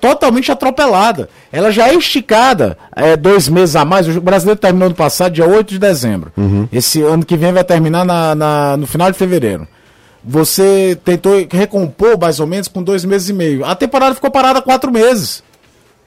totalmente atropelada. Ela já é esticada é, dois meses a mais. O brasileiro terminou no passado, dia 8 de dezembro. Esse ano que vem vai terminar na- na- no final de fevereiro. Você tentou recompor mais ou menos com dois meses e meio. A temporada ficou parada quatro meses.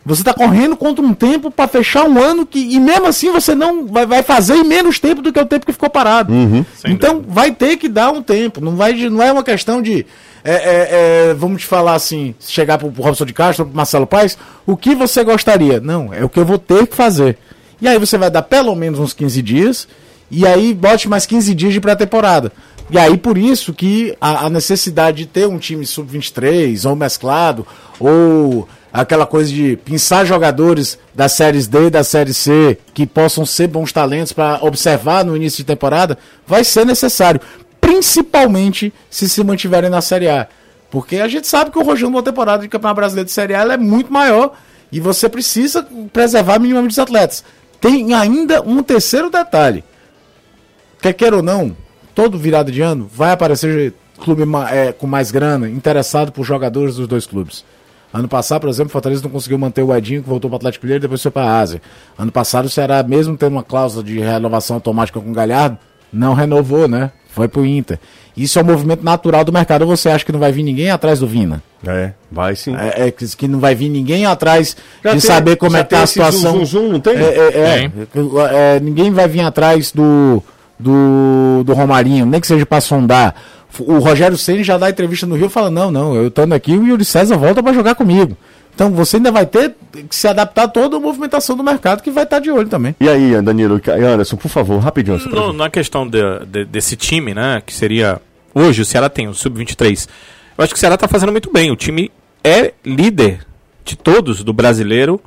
Você está correndo contra um tempo para fechar um ano que. E mesmo assim você não vai, vai fazer em menos tempo do que o tempo que ficou parado. Sem Então vai ter que dar um tempo. Não, vai, não é uma questão de. é, é, é, vamos te falar assim, chegar pro, pro Robson de Castro, pro Marcelo Paes, o que você gostaria? Não, é o que eu vou ter que fazer. E aí você vai dar pelo menos uns 15 dias, e aí bote mais 15 dias de pré-temporada. E aí por isso que a, a necessidade de ter um time sub-23, ou mesclado, ou aquela coisa de pensar jogadores das séries D e da série C que possam ser bons talentos para observar no início de temporada, vai ser necessário, principalmente se se mantiverem na série A. Porque a gente sabe que o rojão de uma temporada de Campeonato Brasileiro de Série A é muito maior e você precisa preservar minimamente os atletas. Tem ainda um terceiro detalhe. Quer queira ou não, todo virado de ano vai aparecer clube é, com mais grana interessado por jogadores dos dois clubes. Ano passado, por exemplo, o Fortaleza não conseguiu manter o Edinho, que voltou para o Atlético Mineiro e depois foi para a Ásia. Ano passado, o Ceará, mesmo tendo uma cláusula de renovação automática com o Galhardo, não renovou, né? Foi pro Inter. Isso é um movimento natural do mercado. Ou você acha que não vai vir ninguém atrás do Vina? É, vai sim. É, é que que não vai vir ninguém atrás Já de tem- saber como é que tá tem a situação. zum, zum, zum, não tem? É, é, é. É, ninguém vai vir atrás do, do, do Romarinho, nem que seja para sondar. O Rogério Ceni já dá entrevista no Rio e fala: não, não, eu estando aqui, o Yuri César volta para jogar comigo. Então você ainda vai ter que se adaptar a toda a movimentação do mercado que vai estar de olho também. E aí, Danilo e Anderson, por favor, rapidinho. No, na questão de- de- desse time, né? Que seria. Hoje o Ceará tem o Sub-23. Eu acho que o Ceará tá fazendo muito bem. O time é líder de todos do brasileiro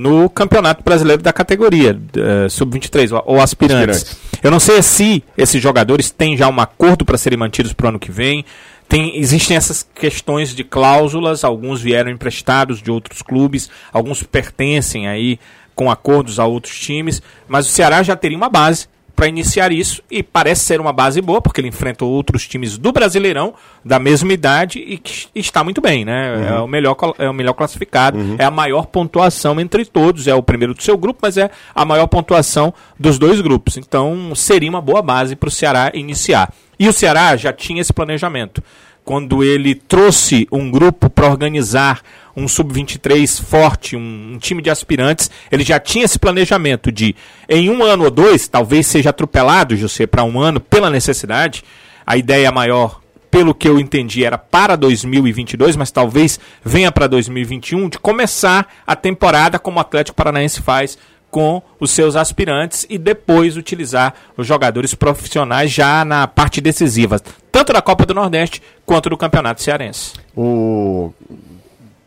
no Campeonato Brasileiro da categoria eh, Sub-23 ou, ou aspirantes. Aspirantes. Eu não sei se esses jogadores têm já um acordo para serem mantidos para o ano que vem. Tem, existem essas questões de cláusulas, alguns vieram emprestados de outros clubes, alguns pertencem aí com acordos a outros times, mas o Ceará já teria uma base para iniciar isso e parece ser uma base boa, porque ele enfrentou outros times do Brasileirão da mesma idade e que está muito bem, né? É, o melhor, é o melhor classificado, é a maior pontuação entre todos, é o primeiro do seu grupo, mas é a maior pontuação dos dois grupos. Então seria uma boa base para o Ceará iniciar. E o Ceará já tinha esse planejamento. Quando ele trouxe um grupo para organizar um sub-23 forte, um, um time de aspirantes, ele já tinha esse planejamento de, em um ano ou dois, talvez seja atropelado, José, para um ano, pela necessidade. A ideia maior, pelo que eu entendi, era para 2022, mas talvez venha para 2021, de começar a temporada como o Atlético Paranaense faz com os seus aspirantes e depois utilizar os jogadores profissionais já na parte decisiva, tanto da Copa do Nordeste quanto do Campeonato Cearense. O,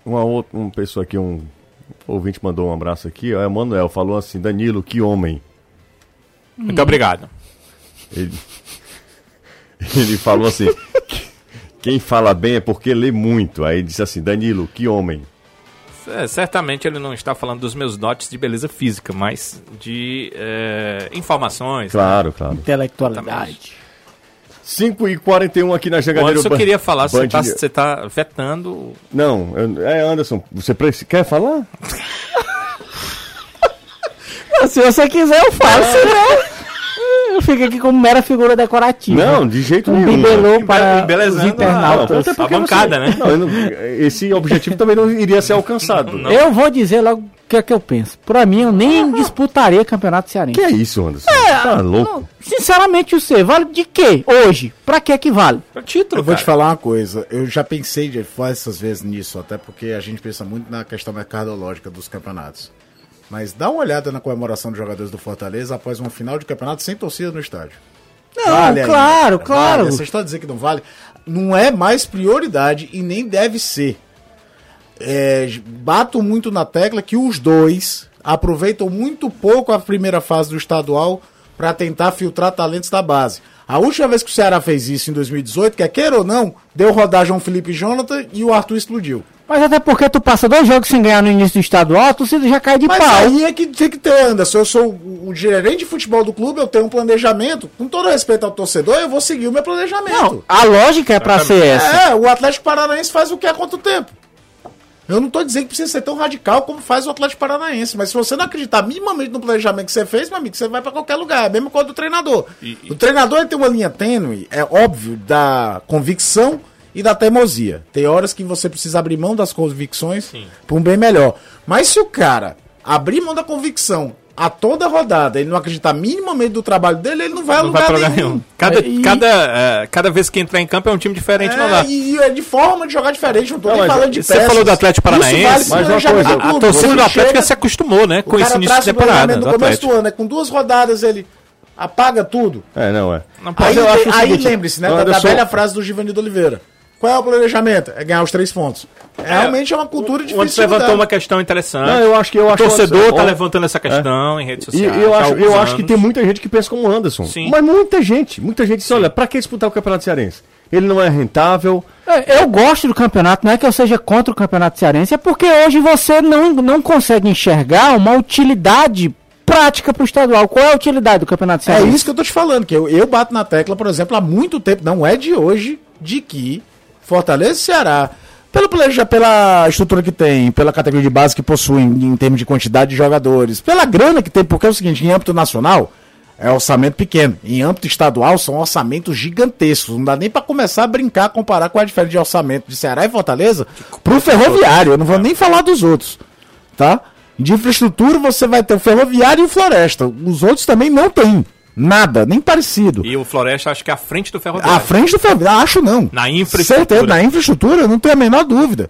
uma outra uma pessoa aqui, um ouvinte mandou um abraço aqui, o Emanuel falou assim, Danilo, que homem. Muito obrigado. Ele, ele falou assim, quem fala bem é porque lê muito. Aí ele disse assim, Danilo, que homem. É, certamente ele não está falando dos meus dotes de beleza física, mas de é, informações. Claro, claro. Intelectualidade. 5 e 41 aqui na Jangadeiro. Anderson Ban- queria falar, você Band- está tá vetando. Não, eu- é Anderson, você quer falar? Se você quiser, eu faço, né? Eu fico aqui como mera figura decorativa. Não, de jeito um nenhum. bibelô para os internautas. até a bancada, né? Não, eu não- esse objetivo também não iria ser alcançado. Não. Eu vou dizer logo que é que eu penso. Pra mim, eu nem disputaria campeonato cearense. Que é isso, Anderson? É, tá louco? não, sinceramente, você vale de quê? Hoje? Pra que que vale? É o título, Eu vou te cara. falar uma coisa, eu já pensei de essas vezes nisso, até porque a gente pensa muito na questão mercadológica dos campeonatos. Mas dá uma olhada na comemoração dos jogadores do Fortaleza após uma final de campeonato sem torcida no estádio. Não, Vale claro, ainda, claro. Vale. Essa história de dizer que não vale não é mais prioridade e nem deve ser. É, bato muito na tecla que os dois aproveitam muito pouco a primeira fase do estadual para tentar filtrar talentos da base. A última vez que o Ceará fez isso em 2018, quer queira ou não, deu rodar João Felipe Jonathan e o Arthur explodiu. Mas até porque tu passa dois jogos sem ganhar no início do estadual, a torcida já cai de Mas pau. aí é que tem que ter, Anderson. Eu sou o, o gerente de futebol do clube, eu tenho um planejamento. Com todo respeito ao torcedor, eu vou seguir o meu planejamento. Não, a lógica é pra ser essa. É, o Atlético Paranaense faz o que há quanto tempo? Eu não tô dizendo que precisa ser tão radical como faz o Atlético Paranaense, mas se você não acreditar minimamente no planejamento que você fez, meu amigo, você vai pra qualquer lugar. É a mesma coisa do treinador. O treinador tem uma linha tênue, é óbvio, da convicção e da teimosia. Tem horas que você precisa abrir mão das convicções pra um bem melhor. Mas se o cara abrir mão da convicção a toda rodada, ele não acreditar minimamente do trabalho dele, ele não vai a Não vai lugar lugar nenhum. nenhum. Cada, E- cada, eh, cada vez que entrar em campo é um time diferente. É, e, e é de forma de jogar diferente, não tô Não, nem falando de você peças. falou do Atlético Isso Paranaense, vale mas uma coisa, do A clube. torcida do Atlético chega, se acostumou, né? Com esse início de temporada no começo do ano, né? Com duas rodadas ele apaga tudo. É, não é. Não pode. Aí, aí lembre-se, né? Da, da Anderson- velha frase do Givanildo Oliveira. Qual é o planejamento? É ganhar os três pontos. É, realmente é uma cultura O difícil mudar. levantou uma questão interessante. Não, eu acho que eu o acho torcedor Anderson- está levantando essa questão em redes E sociais. eu há acho, eu acho que tem muita gente que pensa como o Anderson. Sim. Mas muita gente, muita gente diz, olha, pra que disputar o Campeonato Cearense? ele não é rentável. É, Eu gosto do campeonato, não é que eu seja contra o campeonato cearense, é porque hoje você não, não consegue enxergar uma utilidade prática para o estadual. Qual é a utilidade do campeonato É cearense? isso que eu tô te falando, que eu, eu bato na tecla, por exemplo, há muito tempo, não é de hoje, de que Fortaleza e Ceará, pelo planeja- pela estrutura que tem, pela categoria de base que possuem em termos de quantidade de jogadores, pela grana que tem, porque é o seguinte, em âmbito nacional, é orçamento pequeno. Em âmbito estadual, são orçamentos gigantescos. Não dá nem pra começar a brincar, comparar com a diferença de orçamento de Ceará e Fortaleza pro ferroviário. Eu não vou nem falar dos outros, tá? De infraestrutura, você vai ter o ferroviário e o floresta. Os outros também não tem. Nada, nem parecido. E o Floresta, acho que é à frente do Ferroviário. À frente do ferroviário, acho não. Na infraestrutura. Certeza, na infraestrutura, não tenho a menor dúvida.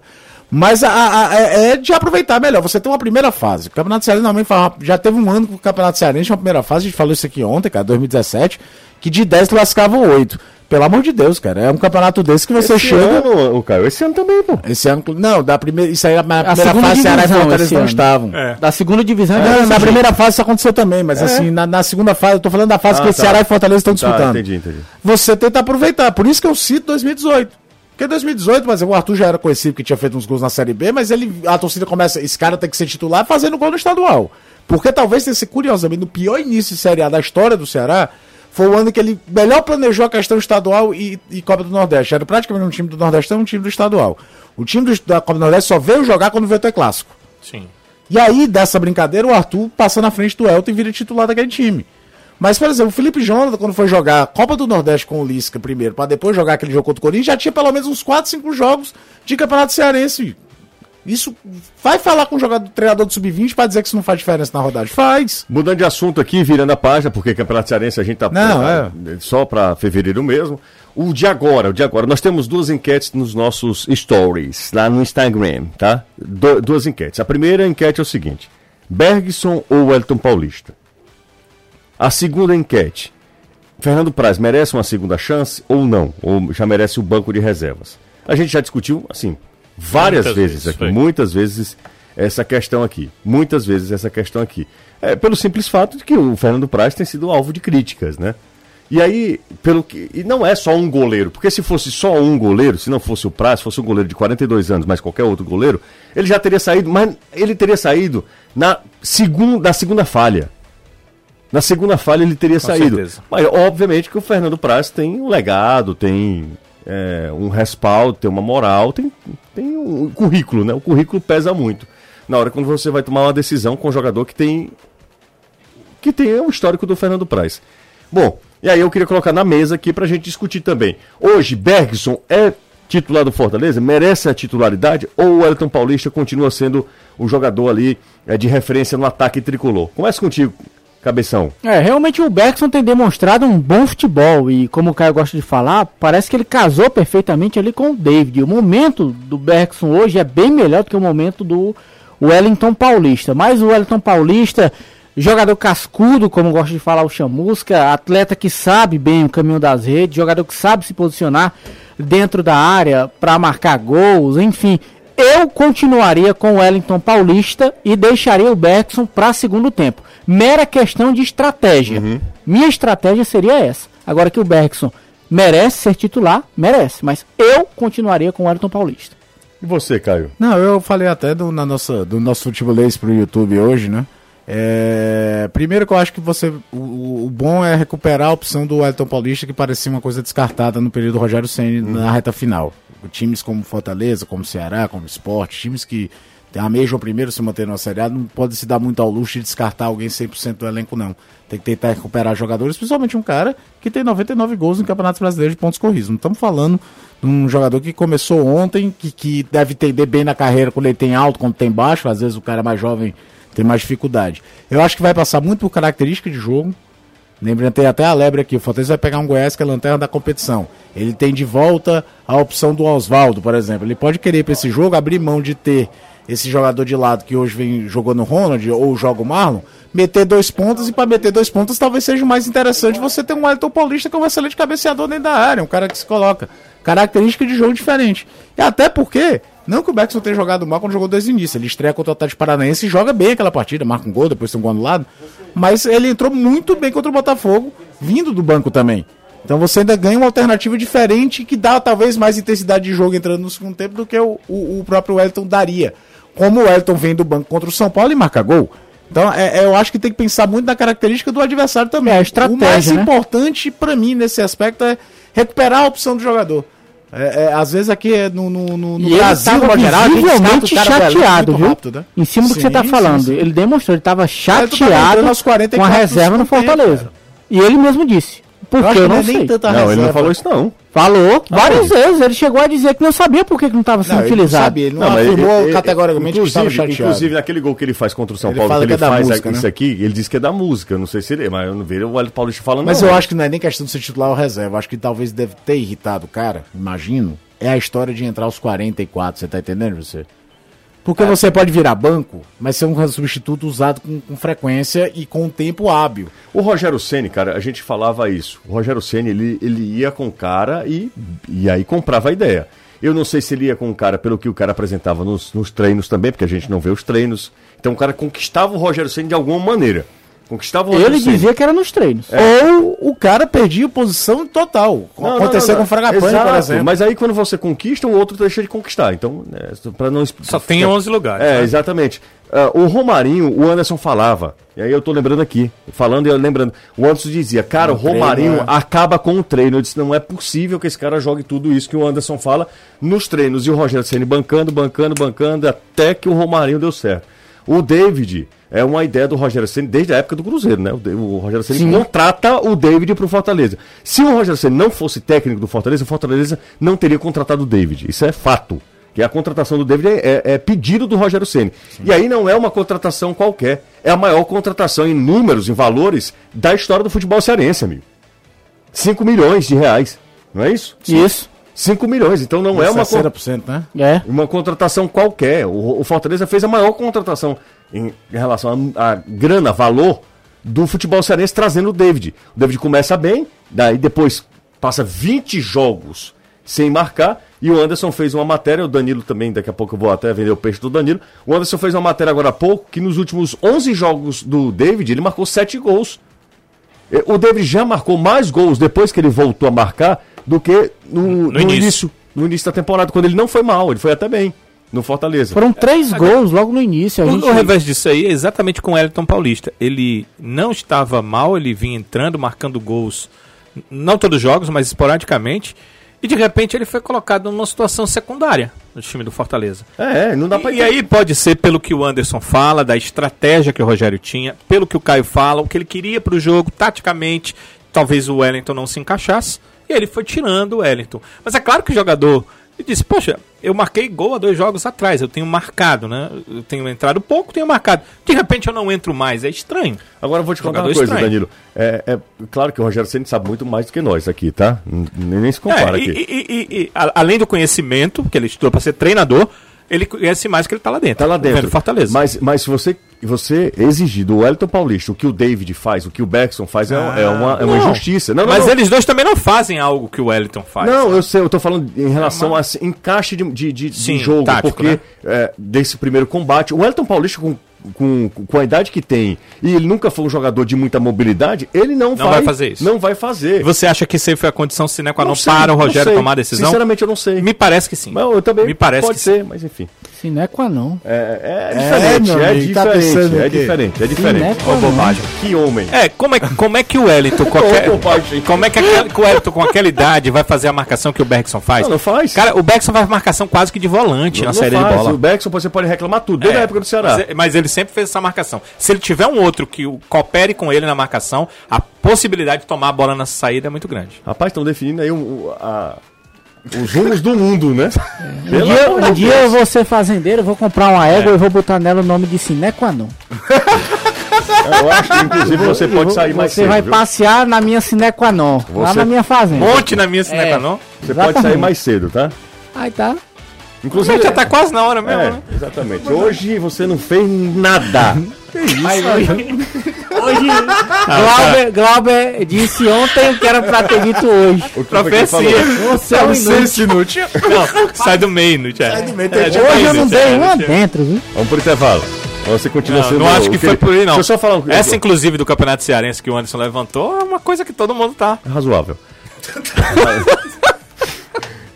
Mas a- a- a- é é de aproveitar melhor. Você tem uma primeira fase. O Campeonato Cearense normalmente fala, já teve um ano que o Campeonato Cearense uma primeira fase, a gente falou isso aqui ontem, cara, 2017, que de 10 classificavam 8. Pelo amor de Deus, cara. É um campeonato desse que você esse chega. ano, o Caio, esse ano também, pô. Esse ano. Não, da primeira. Isso aí na primeira segunda fase, Ceará e Fortaleza não estavam. É. Da segunda divisão. É, desse na primeira fase isso aconteceu também, mas assim, na, na segunda fase, eu tô falando da fase Ah, que tá. Ceará e Fortaleza estão Tá, disputando. entendi, entendi. Você tenta aproveitar, por isso que eu cito 2018. Porque 2018, mas o Arthur já era conhecido que tinha feito uns gols na Série B, mas ele, a torcida começa, esse cara tem que ser titular fazendo gol no estadual. Porque talvez tenha sido, curiosamente, no pior início de Série A da história do Ceará, foi o ano que ele melhor planejou a questão estadual e, e Copa do Nordeste. Era praticamente um time do Nordeste e um time do estadual. O time do- da Copa do Nordeste só veio jogar quando veio ter clássico. Sim. E aí, dessa brincadeira, o Arthur passa na frente do Elton e vira titular daquele time. Mas, por exemplo, o Felipe Jonathan, quando foi jogar a Copa do Nordeste com o Lisca primeiro, para depois jogar aquele jogo contra o Corinthians, já tinha pelo menos uns 4, 5 jogos de Campeonato Cearense. Isso vai falar com o jogador, treinador do Sub-20 para dizer que isso não faz diferença na rodada. Faz. Mudando de assunto aqui, virando a página, porque Campeonato Cearense a gente tá Não, tá- só para fevereiro mesmo. O de agora, o de agora, nós temos duas enquetes nos nossos stories, lá no Instagram, tá? Du- duas enquetes. A primeira enquete é o seguinte: Bergson ou Wellington Paulista? A segunda enquete: Fernando Praz merece uma segunda chance ou não? Ou já merece o banco de reservas? A gente já discutiu, assim, várias Muitas vezes vezes, aqui, muitas vezes essa questão aqui. Muitas vezes essa questão aqui. É, pelo simples fato de que o Fernando Praz tem sido alvo de críticas, né? E aí, pelo que. E não é só um goleiro, porque se fosse só um goleiro, se não fosse o Praz, fosse um goleiro de 42 anos, mas qualquer outro goleiro, ele já teria saído, mas ele teria saído na segunda, da segunda falha. Na segunda falha ele teria saído. certeza. Mas obviamente que o Fernando Praz tem um legado, tem é, um respaldo, tem uma moral, tem, tem um currículo, né? O currículo pesa muito. Na hora quando você vai tomar uma decisão com um jogador que tem que tem o histórico do Fernando Praz. Bom, e aí eu queria colocar na mesa aqui pra gente discutir também. Hoje, Bergson é titular do Fortaleza? Merece a titularidade? Ou o Wellington Paulista continua sendo o jogador ali é, de referência no ataque tricolor? Começa contigo, Cabeção. É, realmente o Bergson tem demonstrado um bom futebol e, como o Caio gosta de falar, parece que ele casou perfeitamente ali com o David. O momento do Bergson hoje é bem melhor do que o momento do Wellington Paulista. Mas o Wellington Paulista, jogador cascudo, como gosta de falar o Chamusca, atleta que sabe bem o caminho das redes, jogador que sabe se posicionar dentro da área para marcar gols, enfim. Eu continuaria com o Wellington Paulista e deixaria o Bergson para segundo tempo. Mera questão de estratégia. Minha estratégia seria essa. Agora que o Bergson merece ser titular, merece. Mas eu continuaria com o Wellington Paulista. E você, Caio? Não, eu falei até do, na nossa, do nosso futebolês pro YouTube hoje, né? É, primeiro que eu acho que você. O, o- bom é recuperar a opção do Elton Paulista, que parecia uma coisa descartada no período do Rogério Senna na reta final. Times como Fortaleza, como Ceará, como Sport, times que tem a mesma primeiro se manter na Série A, não pode se dar muito ao luxo de descartar alguém 100% do elenco, não. Tem que tentar recuperar jogadores, principalmente um cara que tem 99 gols em Campeonatos Brasileiros de pontos corridos. Não estamos falando de um jogador que começou ontem, que, que deve entender bem na carreira quando ele tem alto, quando tem baixo. Às vezes o cara mais jovem tem mais dificuldade. Eu acho que vai passar muito por característica de jogo. Lembrando, tem até a lebre aqui. O Fortaleza vai pegar um Goiás que é lanterna da competição. Ele tem de volta a opção do Oswaldo, por exemplo. Ele pode querer para esse jogo abrir mão de ter esse jogador de lado que hoje vem jogando Ronald ou joga o Marlon, meter dois pontos e para meter dois pontos talvez seja mais interessante você ter um Wellington Paulista que é um excelente cabeceador dentro da área, um cara que se coloca característica de jogo diferente. E até porque, não que o Beckson tenha jogado mal quando jogou desde início, ele estreia contra o Atlético Paranaense e joga bem aquela partida, marca um gol, depois tem um gol anulado, mas ele entrou muito bem contra o Botafogo, vindo do banco também. Então você ainda ganha uma alternativa diferente que dá talvez mais intensidade de jogo entrando no segundo tempo do que o, o, o próprio Wellington daria. Como o Wellington vem do banco contra o São Paulo e marca gol. Então é, é, eu acho que tem que pensar muito na característica do adversário também. É, a estratégia, o mais né? importante pra mim nesse aspecto é recuperar a opção do jogador. É, é, às vezes aqui é no, no, no, E Brasil, no geral, a gente chateado, viu? rápido, né? Em cima do que você Sim, tá sim, falando. sim. Ele demonstrou, ele estava tu tá chateado 44 com a reserva no tempo, Fortaleza. cara. E ele mesmo disse. Por Eu acho que eu que não não é sei. tanta Não, ele não reserva. falou isso não. Falou várias vezes. Ele chegou a dizer que não sabia por que que não estava sendo Não, ele não utilizado. sabia, ele não, Não, afirmou ele- ele- categoricamente que estava inclusive, chateado. inclusive, naquele gol que ele faz contra o São Ele Paulo, que que ele é da faz música, isso né? aqui, ele disse que é da música. Não sei se ele é, mas eu não vi o Wellington Paulista falando. Mas eu acho que não é nem questão de ser titular ou reserva. Acho que talvez deve ter irritado o cara, imagino. É a história de entrar aos 44, você tá entendendo, você? Porque você pode virar banco, mas ser um substituto usado com, com frequência e com um tempo hábil. O Rogério Ceni, cara, a gente falava isso. O Rogério Ceni, ele, ele ia com o cara e, e aí comprava a ideia. Eu não sei se ele ia com o cara pelo que o cara apresentava nos, nos treinos também, porque a gente não vê os treinos. Então o cara conquistava o Rogério Ceni de alguma maneira. Conquistava o Ele dizia que era nos treinos. Ou o cara perdia posição total. Não, Aconteceu não, não. com o Fragapane, por exemplo. Mas aí quando você conquista, o outro deixa de conquistar. Então, né, para não Só tem 11 lugares. É, né? exatamente. Ah, o Romarinho, o Anderson falava, e aí eu tô lembrando aqui, falando e eu lembrando, o Anderson dizia, cara, o treino, Romarinho é. acaba com o treino. Eu disse, não é possível que esse cara jogue tudo isso que o Anderson fala nos treinos. E o Rogério Ceni bancando, bancando, bancando, até que o Romarinho deu certo. O David é uma ideia do Rogério Ceni desde a época do Cruzeiro, né? O, o Rogério Ceni contrata o David pro Fortaleza. Se o Rogério Ceni não fosse técnico do Fortaleza, o Fortaleza não teria contratado o David. Isso é fato. Que a contratação do David é, é- é pedido do Rogério Ceni. E aí não é uma contratação qualquer. É a maior contratação em números, em valores, da história do futebol cearense, amigo. 5 milhões de reais. Não é isso? Isso. 5 milhões. Então não é uma, con- 60%, né? É. uma contratação qualquer. O, o Fortaleza fez a maior contratação em, em relação a, a grana, valor do futebol cearense trazendo o David. O David começa bem, daí depois passa 20 jogos sem marcar e o Anderson fez uma matéria, o Danilo também, daqui a pouco eu vou até vender o peixe do Danilo. O Anderson fez uma matéria agora há pouco que nos últimos 11 jogos do David ele marcou 7 gols. O David já marcou mais gols depois que ele voltou a marcar do que no, no início. início. No início da temporada, quando ele não foi mal, ele foi até bem no Fortaleza. Foram três gols logo no início. A O, gente... o revés disso aí é exatamente com o Elton Paulista. Ele não estava mal, ele vinha entrando, marcando gols, não todos os jogos, mas esporadicamente. E de repente ele foi colocado numa situação secundária no time do Fortaleza. É, é, não dá pra E, e aí pode ser pelo que o Anderson fala, da estratégia que o Rogério tinha, pelo que o Caio fala, o que ele queria para o jogo, taticamente, talvez o Wellington não se encaixasse, e ele foi tirando o Wellington. Mas é claro que o jogador ele disse, poxa, eu marquei gol há dois jogos atrás, eu tenho marcado, né? Eu tenho entrado pouco, tenho marcado. De repente eu não entro mais, é estranho. Agora eu vou te contar uma coisa, estranho. Danilo. É, é claro que o Rogério Ceni sabe muito mais do que nós aqui, tá? Nem, nem se compara É, e, aqui. e- e- e, a- além do conhecimento, que ele estudou para ser treinador, ele conhece mais que ele tá lá dentro. Tá lá dentro. Fortaleza. Mas, mas se você, você exigir do Wellington Paulista o que o David faz, o que o Beckson faz, é, é uma, é uma Não. injustiça. Não, não, Mas eles dois também não fazem algo que o Wellington faz. Não, eu sei, eu tô falando em relação a assim, encaixe de, de, de- de Sim, jogo, tático, porque né? é, desse primeiro combate, o Elton Paulista com, com, com a idade que tem, e ele nunca foi um jogador de muita mobilidade, ele não, Não vai fazer isso. Não vai fazer. Você acha que isso foi a condição sine qua non para o não Rogério tomar a decisão? Sinceramente, eu não sei. Me parece que sim. Mas eu também Me parece pode que ser, mas enfim. Se não é com a não. É, é É, diferente, meu é, amigo, tá diferente, pensando é diferente, é diferente. bobagem. Que homem. É, como é, como é que o Wellington, Ô, bobagem. como é que, aquele, que o Wellington com aquela idade vai fazer a marcação que o Bergson faz? Não, não faz. Cara, o Bergson faz marcação quase que de volante Não- na não série faz. de bola. O Beckson você pode reclamar tudo, desde É, a época do Ceará. Mas, mas ele sempre fez essa marcação. Se ele tiver um outro que coopere com ele na marcação, a possibilidade de tomar a bola nessa saída é muito grande. Rapaz, estão definindo aí o- o- a- os rumos do mundo, né? Um Pelo dia, um dia eu vou ser fazendeiro, vou comprar uma égua e vou botar nela o nome de não. Eu acho que, inclusive, você pode sair mais Você cedo. vai viu? passear na minha não, lá Você- na minha fazenda. Monte na minha cineca, É. Você pode sair Exatamente. mais cedo, tá? Aí tá. Inclusive. já tá quase na hora mesmo, É, né? exatamente. Hoje você não fez nada. Mas hoje, hoje Glauber, Glauber disse ontem o que era pra ter dito hoje. O Profecia. falou? Você é um inútil. inútil. Não, sai do meio, não Sai do meio, é, Hoje tá eu não isso, dei é, uma já- dentro, viu? Vamos pro intervalo. Você continua Não, sendo. não acho que foi por aí, não. Deixa eu só falar um Essa, inclusive, do Campeonato Cearense que o Anderson levantou, é uma coisa que todo mundo tá. Razoável.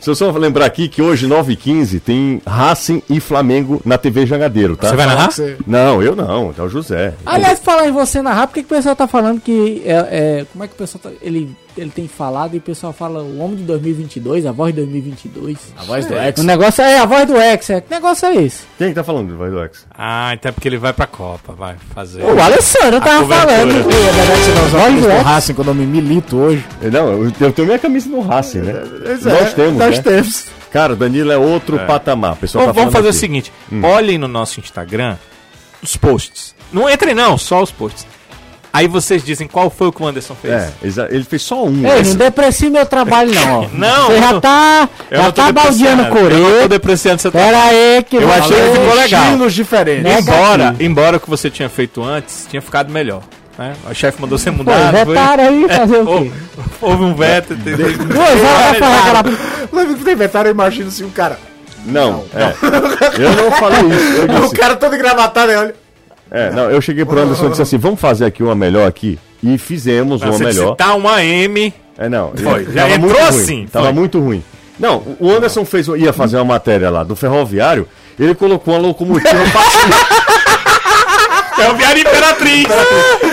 Se eu só lembrar aqui que hoje, 9h15, tem Racing e Flamengo na TV Jangadeiro, tá? Você vai narrar? Não, eu não, é o José. Aliás, falar em você narrar, por que, que o pessoal tá falando que. É, é, como é que o pessoal tá. Ele, ele tem falado e o pessoal fala o homem de 2022, a voz de 2022. A voz do O ex. negócio é a voz do ex, é. Que negócio é esse? Quem que tá falando do Vai do X? Ah, então é porque ele vai pra Copa, vai fazer. O Alessandro tava cobertura. falando. É que você não usa Voz do. Racing quando eu me milito hoje. Não, eu, eu tenho minha camisa no Racing, né? Nós temos, Nós né? temos. Cara, Danilo é outro patamar. O pessoal Vamos, tá vamos fazer o aqui. seguinte: olhem no nosso Instagram os posts. Não entrem, não, só os posts. Aí vocês dizem qual foi o que o Anderson fez. É, ele fez só um. Ei, Esse- não deprecie meu trabalho, não, ó. Não, Você já não- tá. Eu já não tô tá baldeando depreciando, Eu não tô depreciando seu Pera aí, que Eu achei que ficou legal. Estilos diferentes. Embora, embora o que você tinha feito antes tinha ficado melhor. Né? O chefe mandou você Pô, mudar. não foi? vetaram aí fazer o quê? Houve, houve um veto. Duas horas pra falar aquela. Lembra que tem inventário, eu imagino assim, um cara. Não, é. Eu não falei isso. Eu O cara todo engravatado, olha. É, não, eu cheguei pro Anderson e disse assim: vamos fazer aqui uma melhor aqui. E fizemos uma Você melhor. citar uma M. É, não. Foi, já tava entrou muito assim, ruim, Tava foi. muito ruim. Não, o Anderson fez, ia fazer uma matéria lá do ferroviário, ele colocou uma locomotiva É o Viário Imperatriz.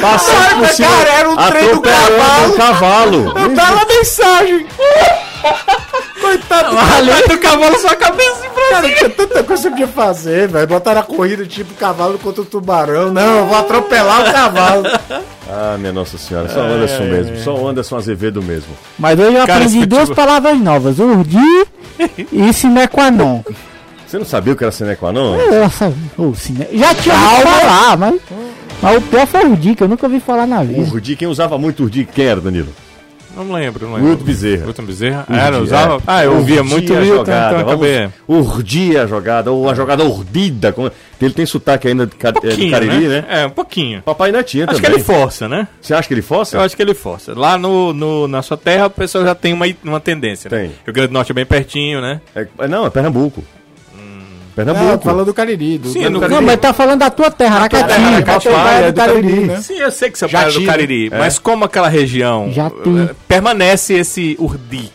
passando por cima, cara, era um trem do atropelando um cavalo. Dá uma mensagem. Coitado do Além do cavalo, sua cabeça em cara, tinha tanta coisa que você podia fazer, velho. Botaram a corrida tipo cavalo contra o tubarão. Não, eu vou atropelar o cavalo. Ah, minha Nossa Senhora, só o Anderson mesmo, só o Anderson Azevedo mesmo. Mas hoje eu Cara, aprendi duas tipo- palavras novas: urdi e sinequanon. Você não sabia o que era Senequanon? Nossa, o cine... já tinha ouvido falar, mas, mas o pior foi o urdi, que eu nunca ouvi falar na vida. Urdi, quem usava muito Urdi, quem era, Danilo? Não lembro, não Wilton lembro. Bezerra. Wilton Bezerra? Era, usava. é. Ah, eu ouvia muito Urdia a Wilton, jogada, então acabei. urdir a jogada, ou a jogada urdida. como- Ele tem sotaque ainda de, Car... é, Cariri, né? É, um pouquinho. Papai ainda tinha Acho que também. ele força, né? Você acha que ele força? Eu acho que ele força. Lá no, no- na sua terra, o pessoal já tem uma, uma tendência. Né? Tem. Rio Grande do Norte é bem pertinho, né? É- não, é Pernambuco. Pernambuco. Não, falando do Cariri. Do, Sim, do no- Cariri. Não, mas tá falando da tua terra, Aracati. terra, Aracati, é é do Cariri, Cariri. né? Sim, eu sei que pai é do. Cariri, mas como aquela região Já eh, tem. permanece esse urdi.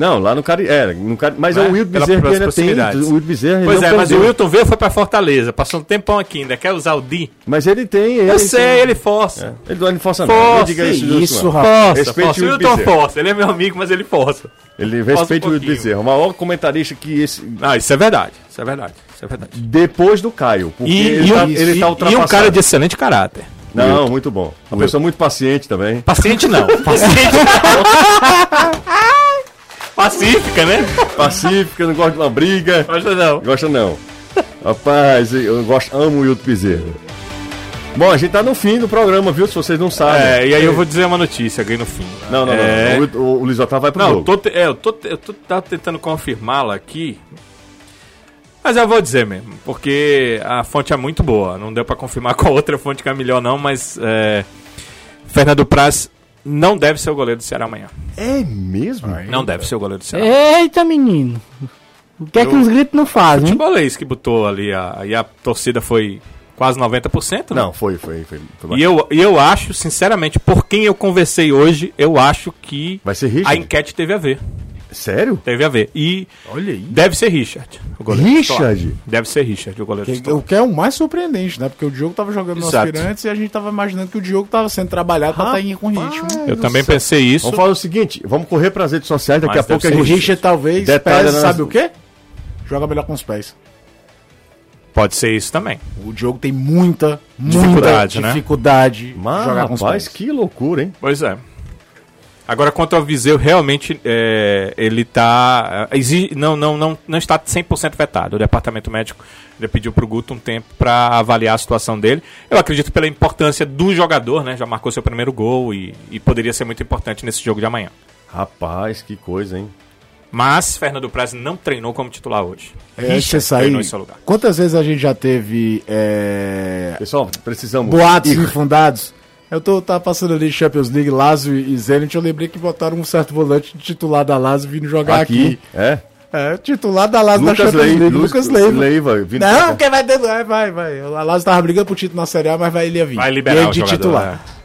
Não, lá no Cariri. É, no Cari... mas é o Wilton Bezerra que ainda tem. O Wilton Bezerra ele Pois é, mas o perdeu. Wilton veio foi pra Fortaleza, passou um tempão aqui ainda, quer usar o di? Mas ele tem. Ele Eu sei, ele força. Ele não força não. Força, Não diga isso, isso, rapaz. Força, força. o Wilton Wilton força, ele é meu amigo, mas ele força. Ele Força respeita um o Wilton. Bezerra. O maior comentarista que esse. Ah, isso é verdade, isso é verdade, isso é verdade. Depois do Caio. Porque E, ele, e tá, ele e- tá e ultrapassado. um cara de excelente caráter. Não, muito bom. Uma pessoa muito paciente também. Paciente não, paciente não. Pacífica, né? Pacífica, não gosta de uma briga. Gosta não. Gosta não. Rapaz, eu gosto, amo o Wilton Bezerra. Bom, a gente tá no fim do programa, viu? Se vocês não sabem. É, e aí eu vou dizer uma notícia aqui no fim. Não, não, É, não. O, o, o Luiz Otávio vai pro Não, eu jogo. tô, é, eu tô, eu tô tava tentando confirmá-la aqui. Mas eu vou dizer mesmo, porque a fonte é muito boa. Não deu pra confirmar com a outra fonte que é melhor, não, mas é, Fernando Praz não deve ser o goleiro do Ceará amanhã. É mesmo? Não deve ser o goleiro do Ceará. Eita, menino. O que é que os gritos não fazem, hein? Futebolês que botou ali, a, e a torcida foi quase 90%, né? Não, foi, foi, foi. foi E eu, e eu acho, sinceramente, por quem eu conversei hoje, eu acho que Vai ser a enquete teve a ver. Sério? Teve a ver. E Olha aí. deve ser Richard. O goleiro Richard? titular. Deve ser Richard, o goleiro Que- o que é o mais surpreendente, né? Porque o Diogo tava jogando no Exato. aspirantes e a gente tava imaginando que o Diogo tava sendo trabalhado pra estar com ritmo. Eu também pensei isso. Vamos fazer o seguinte, vamos correr pras redes sociais, daqui Mas a pouco a gente... Richard talvez Detalhe pese, nas- sabe o quê? Joga melhor com os pés. Pode ser isso também. O Diogo tem muita, muita Dificuldade, né? dificuldade Mas, de jogar com os rapaz, pés. que loucura, hein? Pois é. Agora, quanto ao Viseu, realmente é, ele tá. é, não, não, não, não está 100% vetado. O departamento médico já pediu pro Guto um tempo para avaliar a situação dele. Eu acredito pela importância do jogador, né? Já marcou seu primeiro gol e, e poderia ser muito importante nesse jogo de amanhã. Rapaz, que coisa, hein? Mas Fernando Praz não treinou como titular hoje. É, sair, treinou em seu lugar. quantas vezes a gente já teve é, Pessoal, precisamos... boatos infundados? Eu tô tava passando ali Champions League, Lazio e Zenit, eu lembrei que botaram um certo volante titular da Lazio vindo jogar aqui. Aqui, é. É, titular da Lazio da Champions Leiva. League, Lucas Leiva. Leiva. Não, quem vai ter. Vai, vai, vai. A Lazio tava brigando pro título na Série A, mas vai, ele ia vir. Vai liberar Ele o de jogador, titular. é.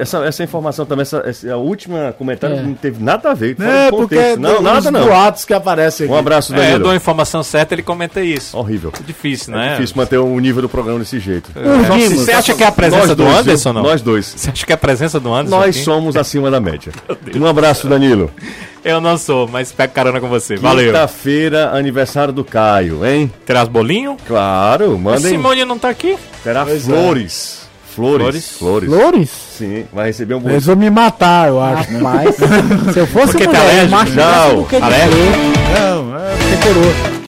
Essa, essa informação também, essa, essa- a última comentário É. não teve nada a ver. fora É, do porque não, dos nada não. boatos que aparecem aqui. Um abraço, É, eu Danilo. dou a informação certa, ele comenta isso. Horrível. Difícil, É né? difícil manter o nível do programa desse jeito. Urgimos. Você acha que é a presença Nós do dois, Anderson, viu? não? Nós dois. Você acha que é a presença do Anderson Nós aqui? somos acima da média. Um abraço, Danilo. Eu não sou, mas pego carona com você. Valeu. Quinta-feira, aniversário do Caio, hein? Terás bolinho? Claro, A mandem. Simone não tá aqui? Terá Pois é. flores. Flores. Flores. Flores. Flores? Sim, vai receber um Eles vão me matar, eu acho. Rapaz, se eu fosse Porque tá mulher, alérgico? macho Não, do que alérgico? Não, é... decorou.